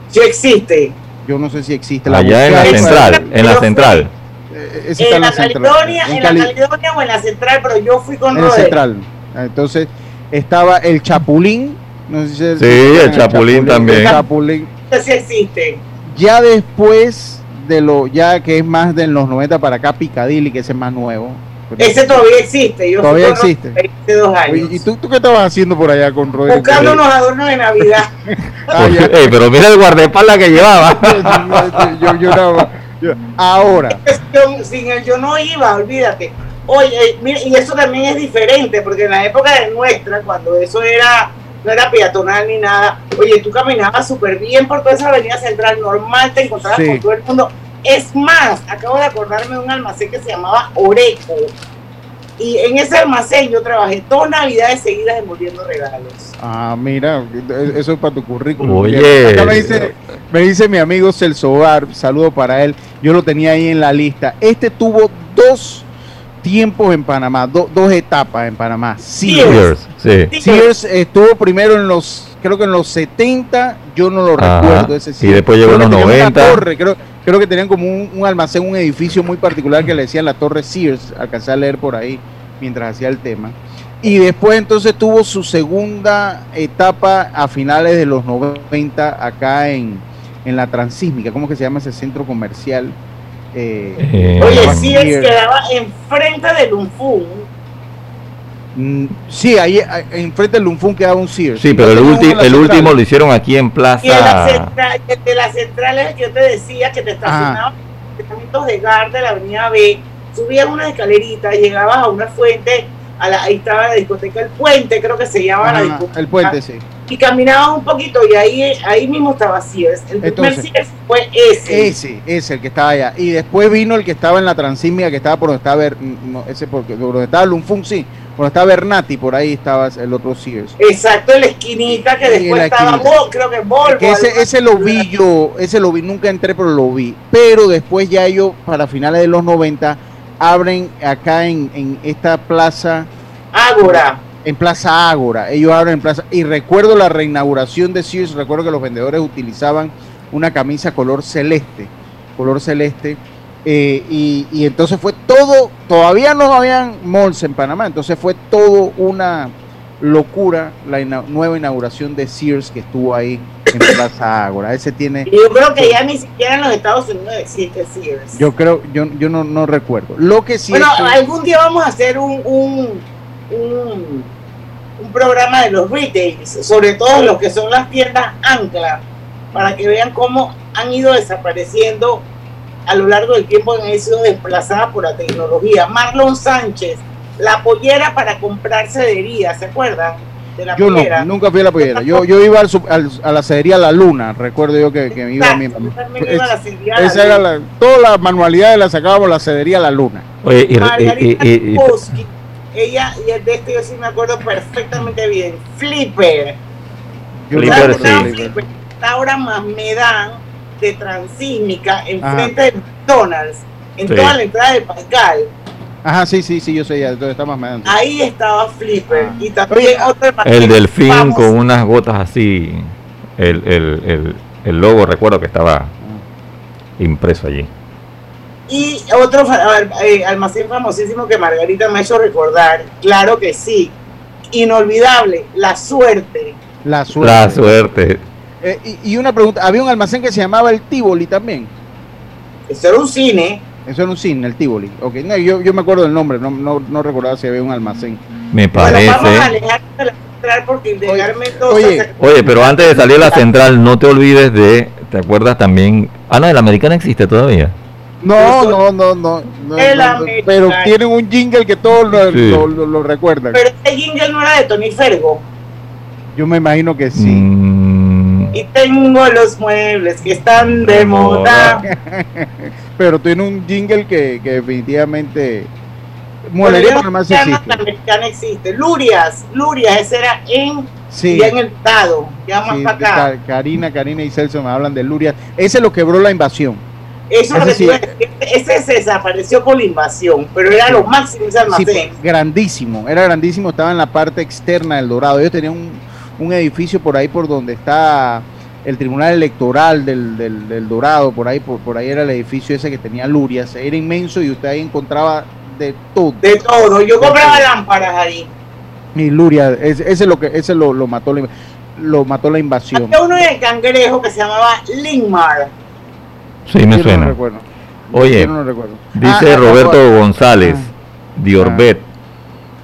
sí existe. Yo no sé si existe. Allá en la central, en la central. Eh, En la central. Caledonia, En en Cali- la Caledonia o en la central, pero yo fui con en la central. Entonces estaba el chapulín. No sé si Sí, si se el Chapulín también. El chapulín. Sí existe. Ya después de lo, ya que es más de los 90 para acá, Picadilly, que ese es más nuevo. Ese todavía existe. Yo fui Todavía existe. Dos años. ¿Y tú, tú qué estabas haciendo por allá con Rodrigo? Buscando unos adornos de Navidad. Ah. Ey, pero mira el guardaespaldas que llevaba. yo, yo- ahora, sin él yo no iba, olvídate. Oye, mira, y eso también es diferente, porque en la época de nuestra, cuando eso era, no era peatonal ni nada, oye, tú caminabas súper bien por toda esa avenida central, normal, te encontrabas Sí. con todo el mundo. Es más, acabo de acordarme de un almacén que se llamaba Oreco. Y en ese almacén yo trabajé dos navidades seguidas envolviendo regalos. ah, mira, eso es para tu currículum. Oye. Acá me dice, me dice mi amigo Celso Bar, saludo para él. Yo lo tenía ahí en la lista. Este tuvo dos tiempos en Panamá, do- dos etapas en Panamá. Sears. Sears, sí. Sears estuvo primero en los creo que en los 70 yo no lo Ajá. recuerdo ese Y Sears. después llegó en los tenían una 90. torre, creo, creo que tenían como un, un almacén, un edificio muy particular que le decían la Torre Sears, alcancé a leer por ahí mientras hacía el tema. Y después entonces tuvo su segunda etapa a finales de los 90 acá en, en la Transísmica, ¿cómo que se llama ese centro comercial? Eh, Eh, Oye, Sears. quedaba enfrente del Lunfun. Mm, Sí, ahí enfrente del Lunfun quedaba un Sears. Sí, pero el, ulti- el último lo hicieron aquí en Y en la Plaza. central, el de la central es el que yo te decía que te estacionabas en los de Gar de la avenida B, subías una escalerita, llegabas a una fuente, a la, ahí estaba la discoteca El Puente, creo que se llama la discoteca. el puente, sí. Y caminabas un poquito y ahí, ahí mismo estaba Sears. El primer Entonces, Sears fue ese. Ese, ese, el que estaba allá. Y después vino el que estaba en la Transísmica, que estaba por donde estaba, Ber- no, ese porque, por donde estaba Lunfun, sí. Por donde estaba Bernati, por ahí estaba el otro Sears. Exacto, en la esquinita que después estaba. Vol- creo que Volvo. Que ese, algo ese lo vi yo, ese lo vi, nunca entré, pero lo vi. Pero después ya ellos, para finales de los 90, abren acá en, en esta plaza. Ágora. En Plaza Ágora. Ellos abren en Plaza. Y recuerdo la reinauguración de Sears, recuerdo que los vendedores utilizaban una camisa color celeste. Color celeste. eh, y, y entonces fue todo, todavía no habían malls en Panamá, entonces fue todo una locura la ina- nueva inauguración de Sears que estuvo ahí en Plaza Ágora. Ese tiene, Y yo creo que ya ni siquiera en los Estados Unidos existe Sears. yo creo, yo, yo no, no recuerdo. Lo que sí bueno, es que- algún día vamos a hacer un, un, un, un programa de los retails, sobre todo los que son las tiendas ancla, para que vean cómo han ido desapareciendo a lo largo del tiempo, han sido desplazadas por la tecnología. Marlon Sánchez, la pollera para comprar cedería, ¿se acuerdan? De la Yo pollera. no, nunca fui a la pollera. Yo, yo iba al al- a la cedería La Luna, recuerdo yo que, que iba mi mamá. también iba a la cedería La Esa era la, todas las manualidades las sacábamos la cedería La Luna. Oye, y- y- Margarita y- y- ella, y de este yo sí me acuerdo perfectamente bien. Flipper. Yo Flipper, ¿Sabes sí. Flipper? Ahora más me dan de Transísmica enfrente Ajá. de McDonald's, en Sí. toda la entrada de Pascal. Ajá, sí, sí, sí, yo sé ya, entonces está más mediante. Ahí estaba Flipper. Ah. Y también otro el delfín famoso. con unas gotas así. El, el, el, el logo, recuerdo que estaba impreso allí. Y otro eh, almacén famosísimo que Margarita me ha hecho recordar, claro que sí, inolvidable, La Suerte. La suerte. La suerte. Eh, y, y una pregunta, había un almacén que se llamaba el Tivoli también. Eso era un cine. Eso era un cine, el Tivoli. Ok, no, yo, yo me acuerdo del nombre, no, no, no recordaba si había un almacén. Me Bueno, vamos a parece. alejarnos de la central porque oye, se- Oye, pero antes de salir a la central, no te olvides de. ¿Te acuerdas también? Ah, no, el americana existe todavía. No, no, no, no. no, El no, no, American. pero tienen un jingle que todos lo, Sí. lo- lo- lo recuerdan. Pero este jingle no era de Tony Fergo. Yo me imagino que sí. Mm, Y tengo los muebles que están de moda. pero tiene un jingle que, que definitivamente. Bueno, Panamá sí ya existe. existe. Lurias, Lurias, ese era en, Sí. ya en el estado, ya más Sí, para acá. Ka- Karina, Karina y Celso me hablan de Luria. Ese lo quebró la invasión. Eso es lo ese que sí. ese se desapareció con la invasión, pero era lo máximo ese almacén. grandísimo, era grandísimo, estaba en la parte externa del Dorado. Ellos tenían un, un edificio por ahí por donde está el Tribunal Electoral del, del, del Dorado, por ahí, por, por ahí era el edificio ese que tenía Lurias, era inmenso y usted ahí encontraba de todo. De todo. Yo compraba lámparas ahí. Y Luria, ese, ese lo que ese lo, lo mató la, lo mató la invasión. Había uno en el cangrejo que se llamaba Lingmar. sí, me Yo no suena. recuerdo. Oye, Yo no recuerdo. dice Ah, ah, Roberto ah, González, Diorbet,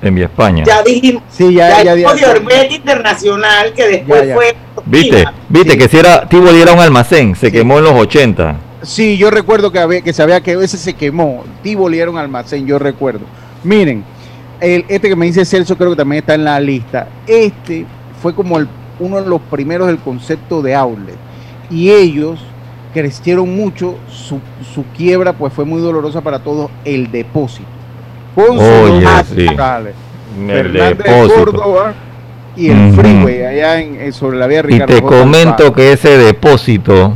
en Vía España. Ya dijimos. Sí, ya, ya, dijimos ya- de Internacional, que después Ya, ya. fue. ¿Viste? ¿Viste Sí. que si era Tivoli era un almacén? Se quemó en los 80. Sí, yo recuerdo que, había, que se había que ese se quemó. Tivoli era un almacén, yo recuerdo. Miren, el, este que me dice Celso creo que también está en la lista. Este fue como el, uno de los primeros del concepto de outlet. Y ellos crecieron mucho, su, su quiebra pues fue muy dolorosa para todos, el depósito. Con locales, El Fernández de depósito. Córdoba y el freeway allá en, en- sobre la vía Y Ricardo te J. comento que ese depósito,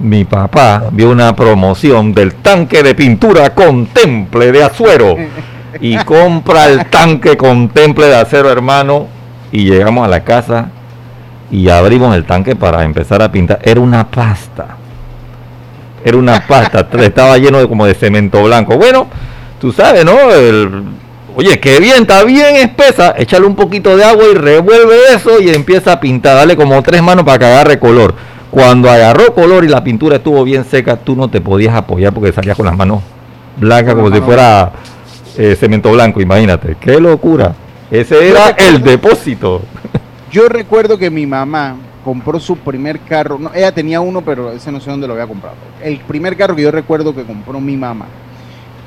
mi papá vio una promoción del tanque de pintura contemple de Azuero y compra el tanque contemple de acero, hermano, y llegamos a la casa y abrimos el tanque para empezar a pintar. Era una pasta. Era una pasta. Estaba lleno de como de cemento blanco. Bueno, tú sabes, ¿no? El- oye, qué bien, está bien espesa. Échale un poquito de agua y revuelve eso y empieza a pintar. Dale como tres manos para que agarre color. Cuando agarró color y la pintura estuvo bien seca, tú no te podías apoyar porque salías con las manos blancas como si fuera eh, cemento blanco. Imagínate, qué locura. Ese era el depósito. Yo recuerdo que mi mamá compró su primer carro. No, ella tenía uno, pero ese no sé dónde lo había comprado. El primer carro que yo recuerdo que compró mi mamá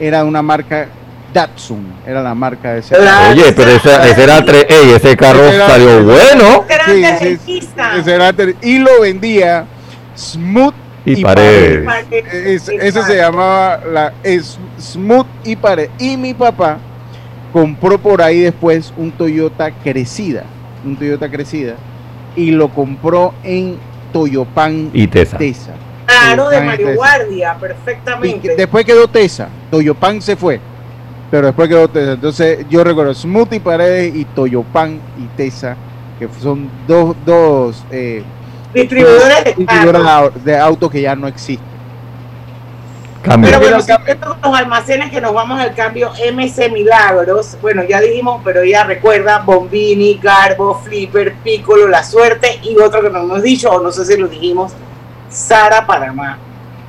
era una marca Datsun. Era la marca de ese Oye, pero esa- ese era tre- ey, ese carro Ese era- salió bueno. Sí, ese era y lo vendía Smooth Y Paredes. Es- ese se llamaba la es- Smooth y Paredes. Y mi papá compró por ahí después un Toyota Crecida, un Toyota Crecida, y lo compró en Toyopan Y Tesa. Claro, de Toyopan y Mario. Guardia, Y perfectamente. después quedó Tesa, Toyopan se fue, pero después quedó Tesa. Entonces yo recuerdo Smooth y Paredes y Toyopan y Tesa, que son dos, dos eh, Distribuidores de distribuidores carros. de au- de autos que ya no existen. Cambio. Pero bueno, los almacenes que nos vamos al cambio MC Milagros, bueno, ya dijimos, pero ya recuerda, Bombini, Garbo, Flipper, Piccolo, La Suerte y otro que no hemos dicho, o no sé si lo dijimos, Sara Panamá.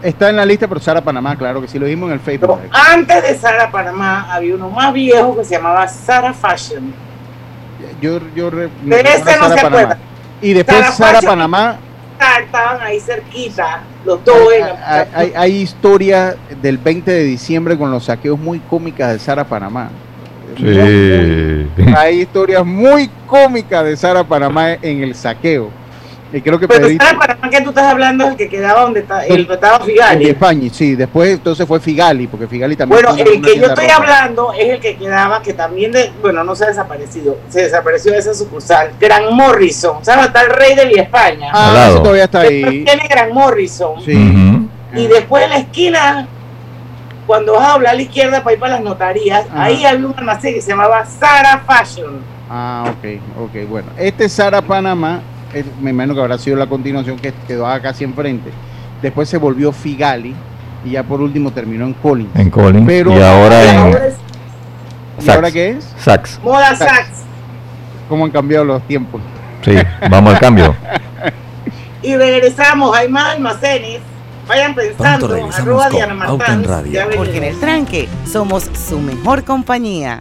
Está en la lista, pero Sara Panamá, claro que sí lo vimos en el Facebook. Antes de Sara Panamá había uno más viejo que se llamaba Sara Fashion. Yo, yo re- De ese recuerdo no Sara se Panamá. acuerda. Y después Sara. Panamá, Estaban ahí cerquita, los dos en la- hay, hay, hay historia del 20 de diciembre con los saqueos muy cómicas de Sara Panamá. Sí. Hay historias muy cómicas de Sara Panamá en el saqueo. Y creo que Pero Pedrito- Sara Panamá que tú estás hablando es el que quedaba donde está, el que estaba el Figali. de España, sí. Después entonces fue Figali, porque Figali también. Bueno, el que yo estoy ropa. hablando es el que quedaba, que también, de, bueno, no se ha desaparecido, se desapareció de esa sucursal, Gran Morrison, ¿sabes? Está el rey de Vía España. Ah, ese todavía está Después ahí. tiene Gran Morrison. Sí. Y después en la esquina, cuando vas a doblar a la izquierda para ir para las notarías, Ajá. ahí había un almacén que se llamaba Sara Fashion. Ah, ok, ok, bueno. Este Sara Panamá, eh, me imagino que habrá sido la continuación que quedó acá casi enfrente. Después se volvió Figali y ya por último terminó en Collins. En Collins. Pero- y ahora en Ahora es ¿Y ahora qué es? Saks. Moda. Saks. ¿Cómo han cambiado los tiempos? Sí, vamos al cambio. Y regresamos, hay más almacenes. Vayan pensando, arroba Diana Martán. Porque en el tranque somos su mejor compañía.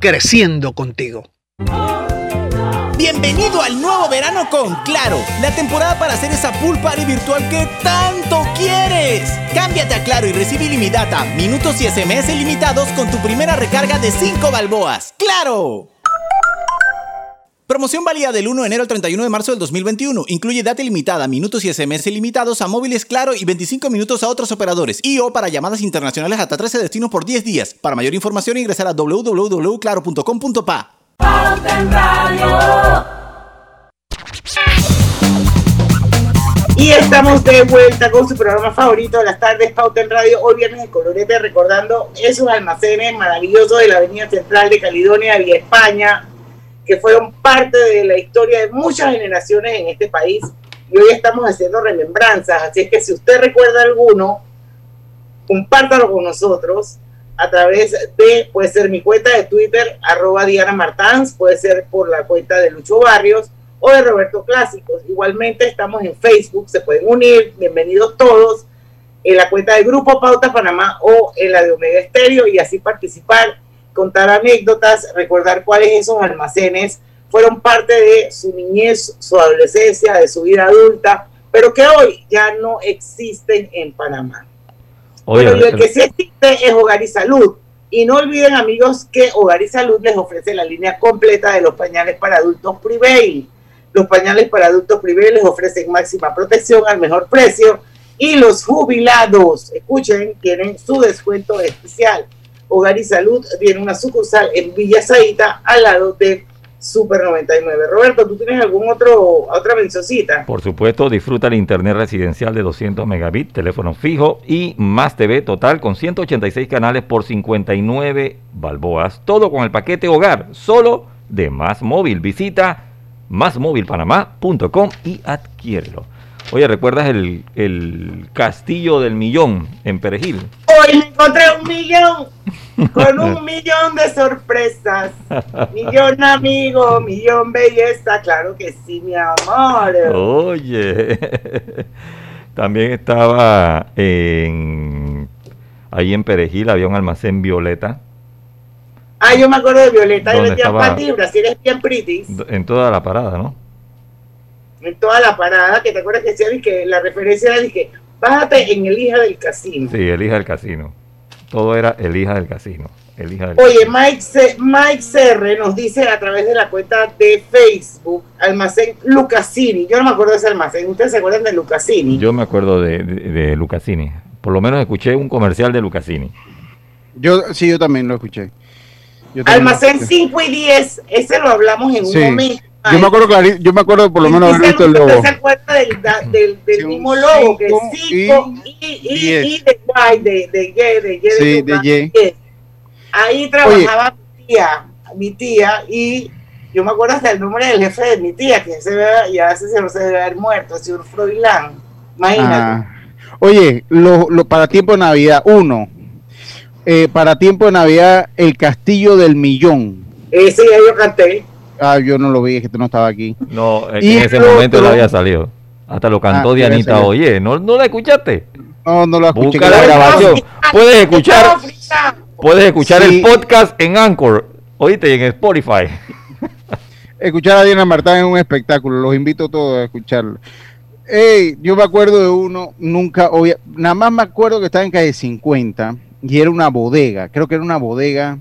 creciendo contigo. Bienvenido al nuevo verano con Claro, la temporada para hacer esa pool party virtual que tanto quieres. Cámbiate a Claro y recibe ilimitada, minutos y SMS ilimitados con tu primera recarga de 5 balboas. ¡Claro! Promoción válida del 1 de enero al 31 de marzo del 2021. Incluye data ilimitada, minutos y SMS ilimitados a móviles Claro y 25 minutos a otros operadores. Y o para llamadas internacionales hasta 13 destinos por 10 días. Para mayor información ingresar a www.claro.com.pa. Y estamos de vuelta con su programa favorito de las tardes, Pauta en Radio. Hoy viernes en Colorete, recordando esos almacenes maravillosos de la Avenida Central de Caledonia, Vía España, que fueron parte de la historia de muchas generaciones en este país. Y hoy estamos haciendo remembranzas. Así es que si usted recuerda alguno, compártalo con nosotros a través de, puede ser mi cuenta de Twitter, arroba Diana Martans, puede ser por la cuenta de Lucho Barrios o de Roberto Clásicos. Igualmente estamos en Facebook, se pueden unir, bienvenidos todos, en la cuenta del Grupo Pauta Panamá o en la de Omega Estéreo y así participar, contar anécdotas, recordar cuáles esos almacenes fueron parte de su niñez, su adolescencia, de su vida adulta, pero que hoy ya no existen en Panamá. Pero el el- que sí existe es Hogar y Salud. Y no olviden, amigos, que Hogar y Salud les ofrece la línea completa de los pañales para adultos Prevail. Los pañales para adultos Prevail les ofrecen máxima protección al mejor precio. Y los jubilados, escuchen, tienen su descuento especial. Hogar y Salud tiene una sucursal en Villa Zaita al lado de Super 99. Roberto, ¿tú tienes algún otro otra mencioncita? Por supuesto, disfruta el internet residencial de 200 megabits, teléfono fijo y más TV total con 186 canales por 59 balboas. Todo con el paquete hogar, solo de Más Móvil. Visita másmóvilpanamá.com y adquiérelo. Oye, ¿recuerdas el, el Castillo del Millón en Perejil? Hoy me encontré un millón con un millón de sorpresas. Millón amigo, millón belleza, claro que sí, mi amor. Oye, también estaba en ahí en Perejil había un almacén Violeta Ah, yo me acuerdo de Violeta, yo ¿Dónde vendía estaba? patibras, si eres bien pretty, en toda la parada, ¿no? en toda la parada, que te acuerdas que decía que la referencia era que bájate en el hija del casino. Sí, elija del casino. Todo era elija del casino. Elija del Oye, Mike, C- Mike Serre nos dice a través de la cuenta de Facebook, almacén Lucasini. Yo no me acuerdo de ese almacén. ¿Ustedes se acuerdan de Lucasini? Yo me acuerdo de, de, de Lucasini. Por lo menos escuché un comercial de Lucasini. Yo, sí, yo también lo escuché. Yo también lo Almacén escuché. 5 y 10, ese lo hablamos en un momento. Yo me acuerdo clarito, yo me acuerdo por lo menos haber visto el ¿Usted logo. se acuerda del, da- del, del mismo logo? Que es 5 y, y, y de Y, de, de Y, de Y. Sí, de Y. Ahí trabajaba mi tía, mi tía, y yo me acuerdo hasta el nombre del jefe de mi tía, que se ve, ya se, se, se debe haber muerto, el señor Froilán. Imagínate. Ah. Oye, lo, lo- para tiempo de Navidad, uno. Eh, para tiempo de Navidad, el Castillo del Millón. Ese ya yo canté. Ah, yo no lo vi, es que tú no estaba aquí. No, en ese momento otro- él había salido. Hasta lo cantó Ah, Dianita. Oye. ¿No, ¿No la escuchaste? No, no lo escuché. Busca la grabación. Puedes escuchar, puedes escuchar Sí. el podcast en Anchor. Oíste, y en Spotify. Escuchar a Diana Martán en un espectáculo, los invito todos a escucharlo. Ey, yo me acuerdo de uno, nunca, obvia- nada más me acuerdo que estaba en calle 50 y era una bodega, creo que era una bodega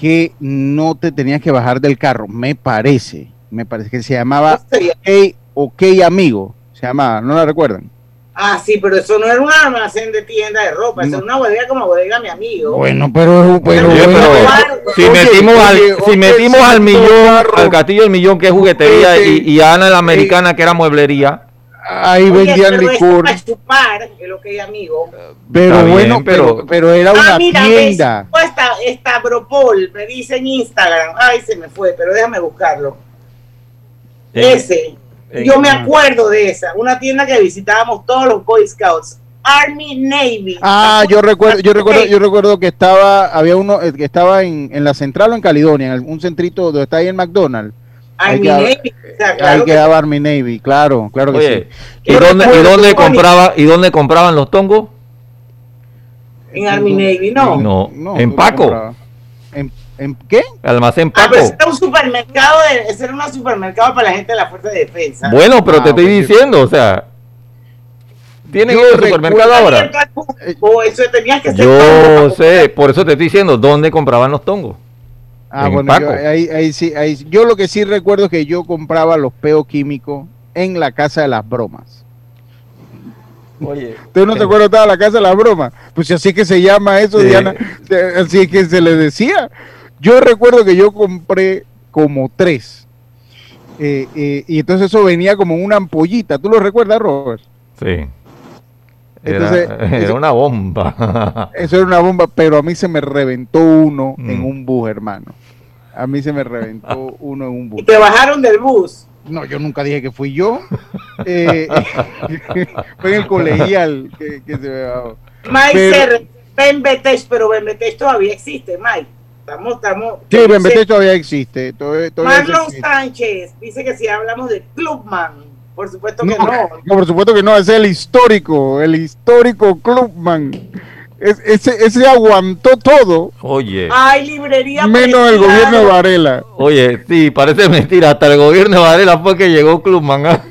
que no te tenías que bajar del carro, me parece, me parece que se llamaba OK, OK Amigo, se llamaba, ¿no la recuerdan? Ah, sí, pero eso no era un almacén de tienda de ropa, eso era una bodega como bodega mi amigo. Bueno, pero, pero, bueno, pero si oye, metimos al, oye, si metimos al millón, carro. al castillo del millón que es juguetería y, y a Ana la americana que era mueblería. Ahí Oye, vendían pero licor, para chupar, es lo que es amigo. pero Está bien, bueno, pero, pero- pero era ah, una mira, tienda. esta, esta Bropol, me dice en Instagram. Ay, se me fue, pero déjame buscarlo. Ese. Yo me acuerdo de esa, una tienda que visitábamos todos los Boy Scouts. Army Navy. Ah, yo recuerdo, yo recuerdo, yo recuerdo que estaba, había uno eh, que estaba en, en la central o en Caledonia, en un centrito donde está ahí en McDonald's. Ahí Army quedaba, Navy. O sea, claro que quedaba Army Navy, claro, claro que Oye, sí. ¿y dónde, y dónde compraba, y dónde compraban los tongos? en Army Navy, no. No, en Paco. ¿En, en qué? almacén Ah, Paco. pero ese era un supermercado, de, ese era un supermercado para la gente de la Fuerza de Defensa. Bueno, pero Ah, te estoy diciendo, o sea, ¿tienen Yo otro supermercado ahora? O eso tenías que ser Yo sé, por eso te estoy diciendo, ¿dónde compraban los tongos? Ah, en bueno, yo, ahí, ahí sí, ahí yo lo que sí recuerdo es que yo compraba los peos químicos en la casa de las bromas. Oye. ¿Usted no se acuerda estaba la casa de las bromas? Pues así que se llama eso, Sí. Diana. Así que se le decía. Yo recuerdo que yo compré como tres. Eh, eh, y entonces eso venía como una ampollita. ¿Tú lo recuerdas, Robert? Sí. Entonces, era, era eso- una bomba. Eso era una bomba, pero a mí se me reventó uno Mm. en un bus, hermano. A mí se me reventó uno en un bus. Y te bajaron del bus. No, yo nunca dije que fui yo. Eh, fue en el colegial que, que se me bajó. Mike Pero- Serre, Benbetech, pero Benbetech todavía existe, Mike. Estamos, estamos. Sí, Benbetech todavía existe. Todavía, todavía Marlon existe. Sánchez dice que si hablamos de Clubman, por supuesto que No, no. no, por supuesto que no, es el histórico, el histórico Clubman. Es- ese, ese aguantó todo, Oye. Hay librería. menos el gobierno de Varela. Oye, sí, parece mentira. Hasta el gobierno de Varela fue que llegó Clubman. ¿ah?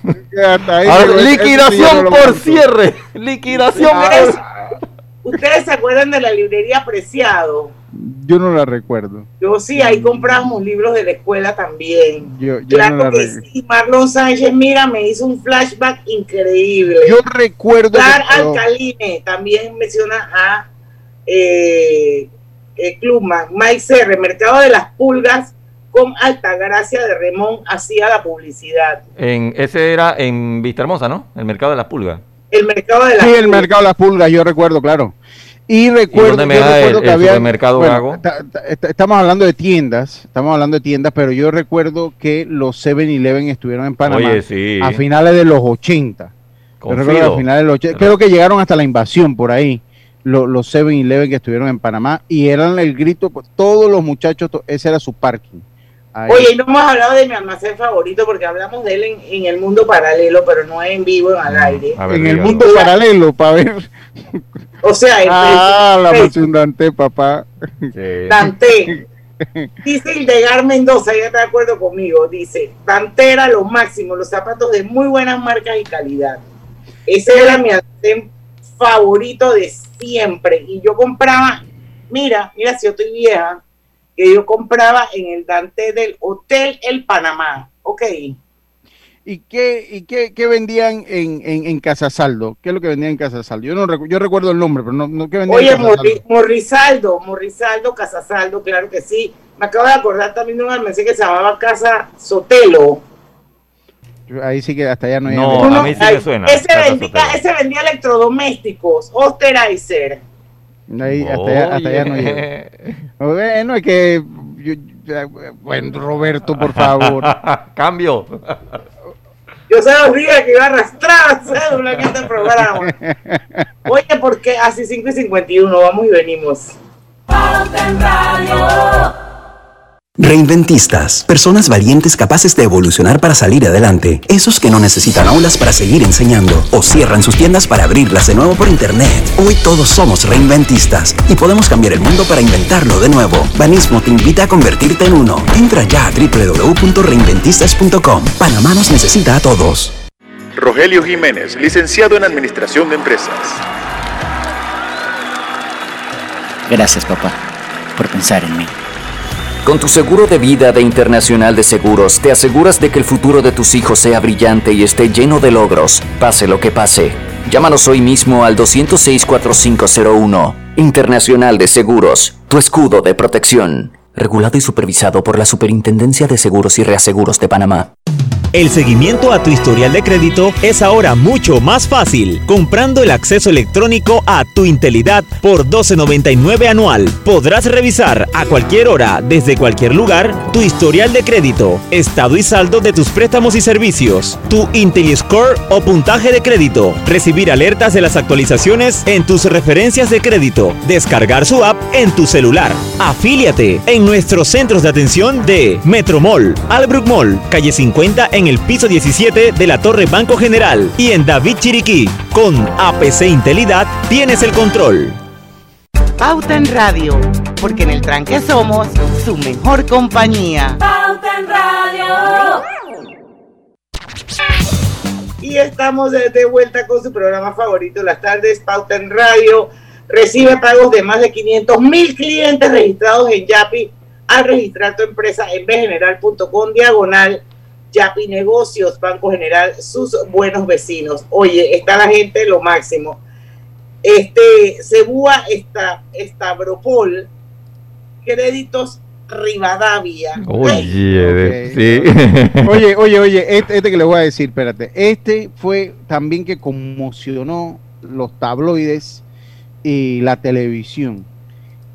Ahí sí liquidación por cierre. Liquidación ¿Ustedes, por ustedes se acuerdan de la librería Preciado? Yo no la recuerdo. Yo sí, ahí compramos libros de la escuela también. Yo, yo Claro no la que sí, Marlon Sánchez, mira, me hizo un flashback increíble. Yo recuerdo. Dar que- Alcaline también menciona a eh, eh, Clubman. Mike Serre, Mercado de las Pulgas, con Altagracia de Remón, hacía la publicidad. En, ese era en Vista Hermosa, ¿no? El mercado de las pulgas. El Mercado de las Sí, el Pulgas. mercado de las pulgas, yo recuerdo, claro. Y recuerdo, dónde me yo da recuerdo el- que el había supermercado Gago? ta- ta- est- estamos hablando de tiendas, estamos hablando de tiendas, pero yo recuerdo que los 7-Eleven estuvieron en Panamá Oye, sí. a finales de los 80. Yo Con recuerdo que Fido. a finales de los 80, creo que llegaron hasta la invasión por ahí. lo- Los 7-Eleven que estuvieron en Panamá y eran el grito, pues, todos los muchachos, ese era su parking. Ahí. Oye, y no hemos hablado de mi almacén favorito porque hablamos de él en, en el mundo paralelo, pero no en vivo, en al aire. A ver, en el mundo paralelo, para ver. O sea, el, Ah, la el- mansión Dante, papá. Sí. Dante. Dice Hildegar Mendoza, ya está de acuerdo conmigo. Dice, Dante era lo máximo, los zapatos de muy buenas marcas y calidad. Ese era mi almacén favorito de siempre. Y yo compraba, mira, mira si yo estoy vieja, que yo compraba en el Dante del Hotel El Panamá. Ok. ¿Y qué, y qué, qué vendían en, en, en Casa Saldo? ¿Qué es lo que vendían en Casa Saldo? Yo no recu- yo recuerdo el nombre, pero no, no ¿qué vendían Oye, en? Morri- Morrizaldo, Morrizaldo, Casa Saldo, claro que sí. Me acabo de acordar también de un almacén que se llamaba Casa Sotelo. Ahí sí que hasta allá no hay. No, nada. a mí sí me suena. Ese vendía, ese vendía electrodomésticos, Osterizer. Ahí, hasta, allá, hasta allá no Oye. llega. Bueno, es que. yo- bueno, Roberto, por favor. Cambio. Yo dije que iba a arrastrar la cédula en este programa. Oye, porque así 5 y 51, vamos y venimos. Pauta en Radio. Reinventistas, personas valientes capaces de evolucionar para salir adelante, esos que no necesitan aulas para seguir enseñando o cierran sus tiendas para abrirlas de nuevo por internet. Hoy todos somos reinventistas y podemos cambiar el mundo para inventarlo de nuevo. Banismo te invita a convertirte en uno. Entra ya a www.reinventistas.com. Panamá nos necesita a todos. Rogelio Jiménez, licenciado en Administración de Empresas. Gracias, papá, por pensar en mí. Con tu seguro de vida de Internacional de Seguros, te aseguras de que el futuro de tus hijos sea brillante y esté lleno de logros, pase lo que pase. Llámanos hoy mismo al 206-4501. Internacional de Seguros, tu escudo de protección. Regulado y supervisado por la Superintendencia de Seguros y Reaseguros de Panamá. El seguimiento a tu historial de crédito es ahora mucho más fácil. Comprando el acceso electrónico a tu Intelidad por 12.99 anual, podrás revisar a cualquier hora, desde cualquier lugar, tu historial de crédito, estado y saldo de tus préstamos y servicios, tu IntelliScore o puntaje de crédito, recibir alertas de las actualizaciones en tus referencias de crédito, descargar su app en tu celular. Afíliate en nuestros centros de atención de Metromall, Albrook Mall, calle 50 en el piso 17 de la Torre Banco General y en David Chiriquí. Con APC Intelidad tienes el control. Pauta en Radio, porque en el tranque somos su mejor compañía. Pauta en Radio. Y estamos de, de vuelta con su programa favorito, las tardes, Pauta en Radio. Recibe pagos de más de 500 mil clientes registrados en Yapi al registrar tu empresa en bgeneral.com diagonal Yapi Negocios, Banco General, sus buenos vecinos. Oye, está la gente lo máximo. Este, Cebúa, está, Stavropol, créditos Rivadavia. Oye, sí. Oye, oye, oye, este, este que le voy a decir, espérate. Este fue también que conmocionó los tabloides y la televisión.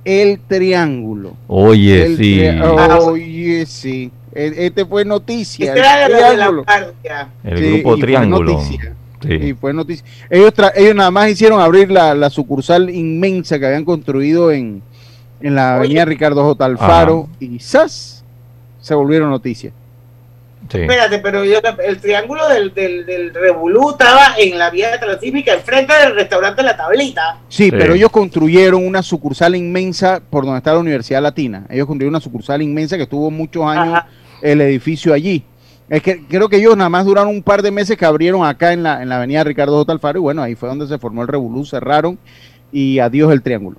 El triángulo. Oye, El sí. tri- Oye, sí. E- Este fue noticia. Este el triángulo. Sí, grupo y Triángulo. Sí. Y fue noticia. Ellos, tra- ellos nada más hicieron abrir la, la sucursal inmensa que habían construido en, en la avenida Ricardo J. Alfaro y ¡zas! se volvieron noticias. Sí. Espérate, pero yo- el triángulo del, del, del Revolú estaba en la vía transísmica, enfrente del restaurante La Tablita. Sí, pero ellos construyeron una sucursal inmensa por donde está la Universidad Latina. Ellos construyeron una sucursal inmensa que estuvo muchos años el edificio allí. Es que creo que ellos nada más duraron un par de meses que abrieron acá en la, en la avenida Ricardo J. Alfaro y bueno, ahí fue donde se formó el Revolú, cerraron y adiós el triángulo.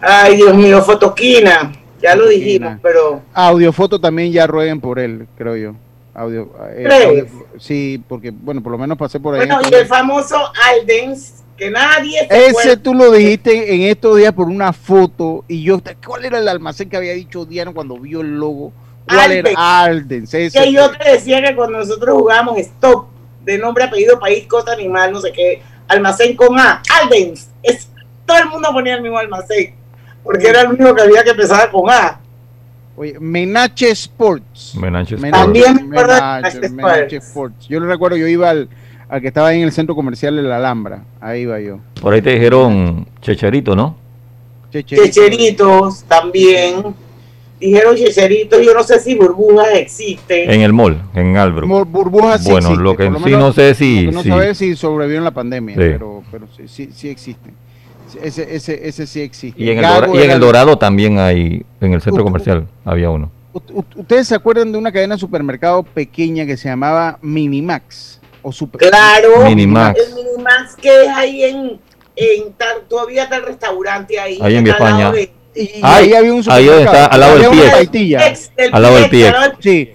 Ay, Dios mío, Fotoquina. Ya lo dijimos, pero Audiofoto también ya rueguen por él, creo yo. Audio, eh, sí, porque bueno, por lo menos pasé por ahí. bueno, y el famoso Aldens, que nadie se Ese acuerda. tú lo dijiste en estos días por una foto y yo, ¿cuál era el almacén que había dicho Diana cuando vio el logo? ¿Cuál Alden. era? Aldens. ese. Que yo te decía que cuando nosotros jugábamos Stop, de nombre, apellido, país, cosa, animal, no sé qué, almacén con A, Aldens. Es, todo el mundo ponía el mismo almacén, porque era el único que había que empezar con A. Oye, Menache Sports. Menache Sports. También Menache, Menache Menache Sports. Yo lo recuerdo, yo iba al, al que estaba ahí en el centro comercial de la Alhambra. Ahí iba yo. Por ahí te dijeron Checherito, ¿no? Checheritos también. Dijeron checheritos, yo no sé si burbujas existen. En el mall, en Albrook. Mor- burbujas sí Bueno, existe, lo que lo sí menos- no sé si... lo que no si- sabe si sobrevivieron la pandemia, Sí. pero, pero sí, sí, sí existen. Ese, ese, ese sí existe. y en el, Gago Dora- y en era el Dorado también hay, en el centro comercial había uno. ¿Ustedes se acuerdan de una cadena de supermercado pequeña que se llamaba Minimax? O super, Claro, Minimax. el Minimax que es ahí en, en tal, todavía está el restaurante ahí. Ahí en España. de- Y Ay, ahí había un ahí donde está, al lado del pie. Al lado del pie. Sí,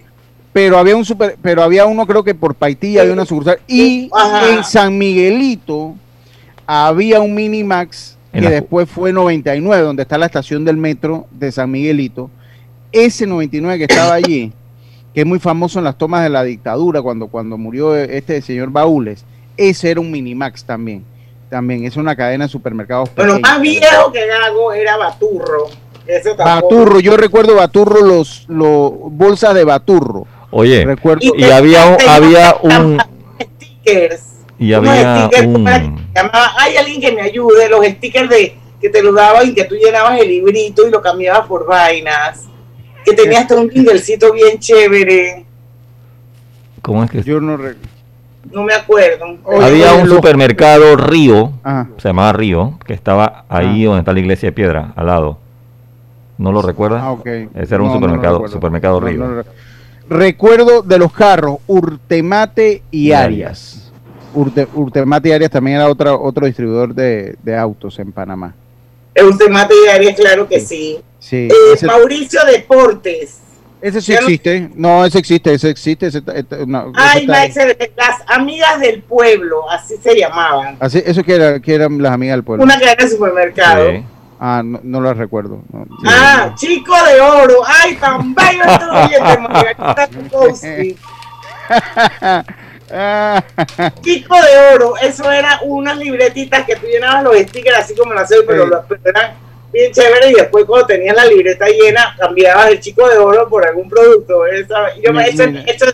pero había un super, pero había uno creo que por Paitilla había una sucursal y Ajá. en San Miguelito había un Minimax que la- después fue 99, donde está la estación del metro de San Miguelito. Ese 99 que estaba allí, que es muy famoso en las tomas de la dictadura cuando cuando murió este señor Baúles, ese era un Minimax también. También es una cadena de supermercados Bueno, pequeña. más viejo que Gago era Baturro. Ese. Baturro, yo recuerdo Baturro los, los bolsas de Baturro. Oye, Recuerdo- y había un, había un Stickers. Y había. Hay alguien que me ayude. Los stickers de que te lo daban y que tú llenabas el librito y lo cambiabas por vainas. Que tenía hasta un jinglecito bien chévere. ¿cómo es que Yo no re- No me acuerdo. había un supermercado Río, Ajá. se llamaba Río, que estaba ahí donde está la iglesia de piedra, al lado. ¿No lo recuerdas? Ah, ok. Ese era un No, supermercado, recuerdo. supermercado Río. no Recuerdo de los carros, Urtemate y Y Arias. Urte- Urtemate y Arias también era otra, otro distribuidor de, de autos en Panamá. El ultimate diario, claro que sí. Sí, Eh, ese, Mauricio Deportes. ese sí no- existe. No, ese existe, ese existe. Ese, está- está- no, ese Ay, está- Max, las amigas del pueblo, así se llamaban. así- eso que, era, que eran las amigas del pueblo. Una cadena de supermercado. Sí. Ah, no, no las recuerdo. no. Ah, chico de oro. Ay, tan bello estos Bukowski. Ah, Chico de oro. Eso era unas libretitas que tú llenabas los stickers así como las pero, Sí. los- pero eran bien chéveres y después cuando tenías la libreta llena cambiabas el chico de oro por algún producto. Esa- yo me, eso, eso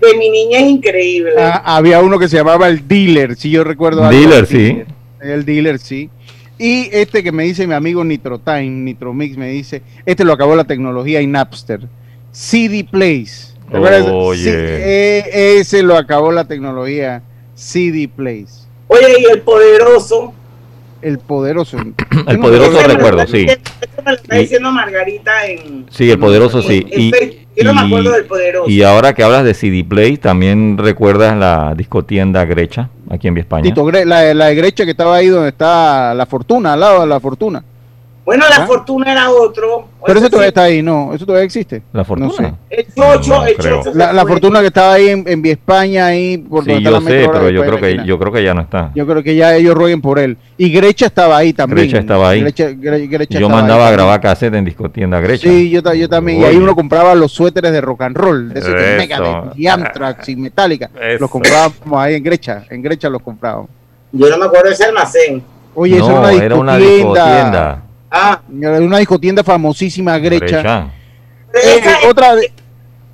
de mi niña es increíble. Ah, había uno que se llamaba el dealer, si yo recuerdo. algo Dealer, sí. El dealer, sí. Y este que me dice mi amigo Nitro Time, Nitro Mix, me dice, este lo acabó la tecnología y Napster. CD Plays. Oye. Sí, eh, ese lo acabó la tecnología. CD Plays. Oye, y el poderoso. El poderoso. El poderoso me recuerdo, sí. diciendo- Eso me lo está Y- diciendo Margarita en. Sí, el poderoso sí. en Y. Yo no me y- acuerdo del poderoso. y ahora que hablas de CD Play, también recuerdas la discotienda Grecha, aquí en Vía España. Tito Gre- la, la de Grecha que estaba ahí donde está la fortuna, al lado de la fortuna. Bueno, la ¿Ah? fortuna era otro. Pero eso Ese todavía sí, está ahí, no, eso todavía existe. La fortuna. No sé. El chocho, No el creo. chocho La, fortuna que estaba ahí en, en Vía España, ahí por donde Sí, yo sé, pero yo creo que yo creo que ya no está. Yo creo que ya ellos rueguen por él. Y Grecha estaba ahí también. Grecha estaba ahí. Grecha, Gre- Grecha Yo estaba mandaba a grabar cassette en discotienda Grecha. Sí, yo, yo también. Y ahí uno compraba los suéteres de rock and roll, de esos de Eso. Megadeth, y Anthrax y Metallica. Eso. Los comprábamos ahí en Grecha. En Grecha los comprábamos. Yo no me acuerdo de ese almacén. Oye, eso no, era era una una discotienda. Ah, una discotienda famosísima, Grecha. Grecha. pero, Eh, esa- otra de-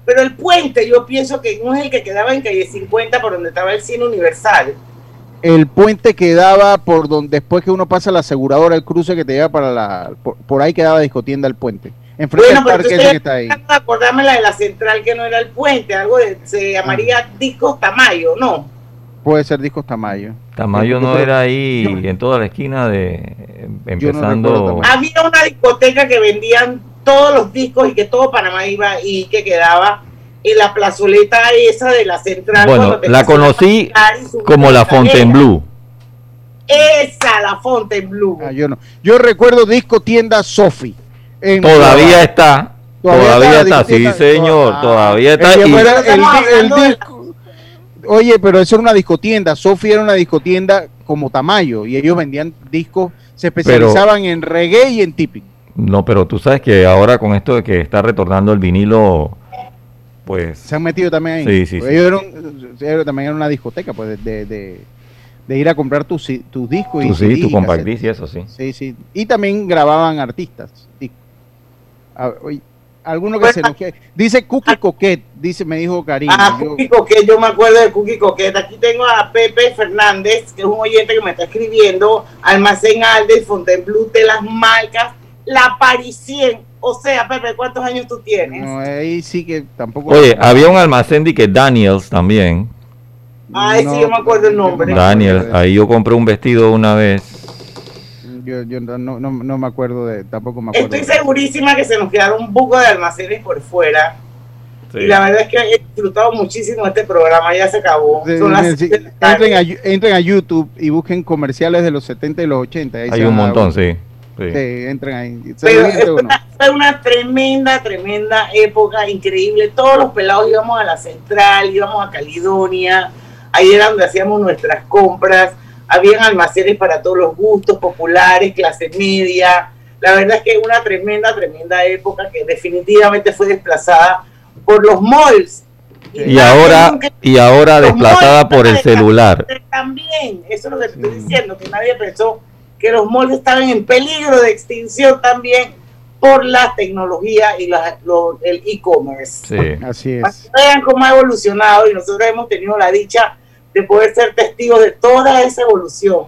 pero el puente, yo pienso que no es el que quedaba en calle 50 por donde estaba el cine universal. el puente quedaba por donde después que uno pasa la aseguradora, el cruce que te lleva para la. Por, por ahí quedaba discotienda el puente. Enfrente Bueno, del pero parque entonces ese que está ahí. tratando de acordarme la de la central que no era el puente, algo de, se llamaría Ah. Discos Tamayo, ¿no? Puede ser discos Tamayo. Tamayo Yo no era ahí en toda la esquina de empezando. Había una discoteca que vendían todos los discos y que todo Panamá iba y que quedaba en la plazoleta esa de la central. Bueno, la conocí como la. Fontainebleau. Esa, la Fontainebleau. Ah, yo no. Yo recuerdo disco tienda Sofi. Todavía está. Todavía Todavía está, está, sí señor, Ah, todavía está. el y- el, disco. Oye, pero eso era una discotienda. Sofi era una discotienda como Tamayo y ellos vendían discos, se especializaban en reggae y en típico. No, pero tú sabes que ahora con esto de que está retornando el vinilo, pues Se han metido también ahí. Sí, sí, sí. ellos eran, ellos también era una discoteca, pues, de, de, de ir a comprar tus tus discos y sí, tu y compact eso sí. Sí, sí. Y también grababan artistas. Y- a- oye, alguno que se nos quede- Dice Cookie Coquette, dice, me dijo Karina. Ah, Yo- Cookie Coquette, yo me acuerdo de Cookie Coquette. Aquí tengo a Pepe Fernández, que es un oyente que me está escribiendo. Almacén Alde, Fontainebleau de las marcas, La Parisien. O sea, Pepe, ¿cuántos años tú tienes? no, ahí sí que tampoco. Oye, había un almacén de que Daniels también. Ay, sí, yo me acuerdo el nombre. Daniel, ahí yo compré un vestido una vez. Yo, yo no, no, no- me acuerdo de, tampoco me acuerdo. Estoy segurísima que se nos quedaron un poco de almacenes por fuera. Sí. Y la verdad es que he disfrutado muchísimo este programa, ya se acabó. Sí, Son las entren, a, Yu- entren a YouTube y busquen comerciales de los 70 y los 80. ahí Hay un montón, sí. sí. Sí, entren ahí. Pero fue una, fue una tremenda, tremenda época, increíble. Todos los pelados íbamos a la central, íbamos a Caledonia, ahí era donde hacíamos nuestras compras. Habían almacenes para todos los gustos, populares, clase media. La verdad es que una tremenda, tremenda época que definitivamente fue desplazada por los malls. Y nadie ahora, nunca- y ahora desplazada por el celular. También, eso es lo que te estoy diciendo, que nadie pensó que los malls estaban en peligro de extinción también por la tecnología y la- lo- el e-commerce. Sí. Así Para es. que Vean cómo ha evolucionado y nosotros hemos tenido la dicha de poder ser testigos de toda esa evolución.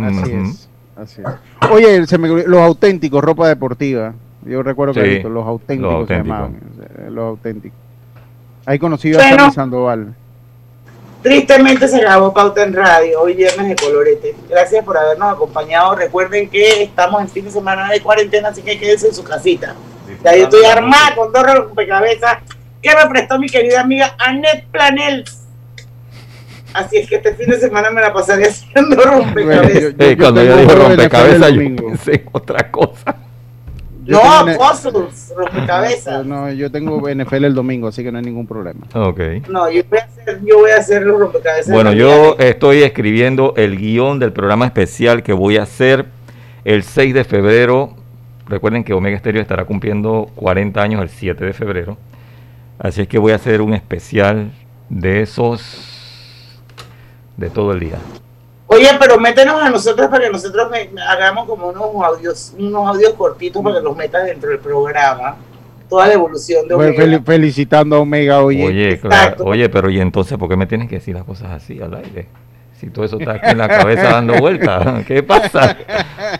Así es. Así es. Oye, se me olvidó, los auténticos, ropa deportiva. Yo recuerdo Sí, que los auténticos los se auténticos. llamaban. Los auténticos. Ahí conocí a Bueno. Sammy Sandoval. Tristemente se acabó Pauta en Radio, hoy viernes de colorete. Gracias por habernos acompañado. Recuerden que estamos en fin de semana de cuarentena, así que quédense en su casita. Ya yo estoy armada con dos rompecabezas que me prestó mi querida amiga Annette Planel. Así es que este fin de semana me la pasaré haciendo rompecabezas. Yo- yo- yo cuando yo digo rompecabezas, yo pensé en otra cosa. Yo no, puzzles, rompecabezas. No, yo tengo NFL el domingo, así que no hay ningún problema. Ok. No, yo voy a hacer, yo voy a hacer los rompecabezas. Bueno, yo estoy escribiendo el guion del programa especial que voy a hacer el 6 de febrero. Recuerden que Omega Stereo estará cumpliendo 40 años el 7 de febrero. Así es que voy a hacer un especial de esos de todo el día. Oye, pero métenos a nosotros para que nosotros me- me hagamos como unos audios, unos audios cortitos para que los metas dentro del programa. Toda la evolución de Omega. fel- felicitando a Omega, oye. Oye, claro, oye, pero y entonces, ¿por qué me tienes que decir las cosas así al aire? Si todo eso está aquí en la cabeza dando vueltas, ¿qué pasa?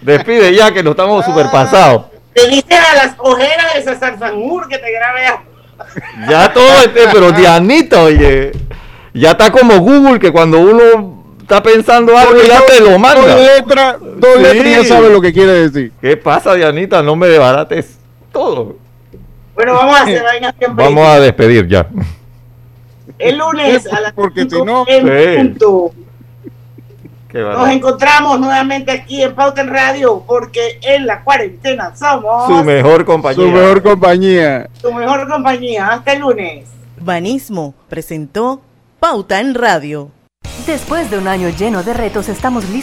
Despide ya que nos estamos superpasados. Te dices a las ojeras de César Sanjur que te grabe a... Ya todo este, pero Dianita, oye, ya está como Google, que cuando uno está pensando algo ya te lo manda. Dos letras, dos sí. letras ya sabe lo que quiere decir. ¿Qué pasa, Dianita? No me debarates todo. Bueno, vamos a hacer vainas. Vamos a despedir ya. El lunes a las Porque si no, en punto. Nos encontramos nuevamente aquí en Pautain Radio porque en la cuarentena somos su mejor compañía. Su mejor compañía. Su mejor compañía. Hasta el lunes. Banismo presentó Pauta en Radio. Después de un año lleno de retos, estamos listos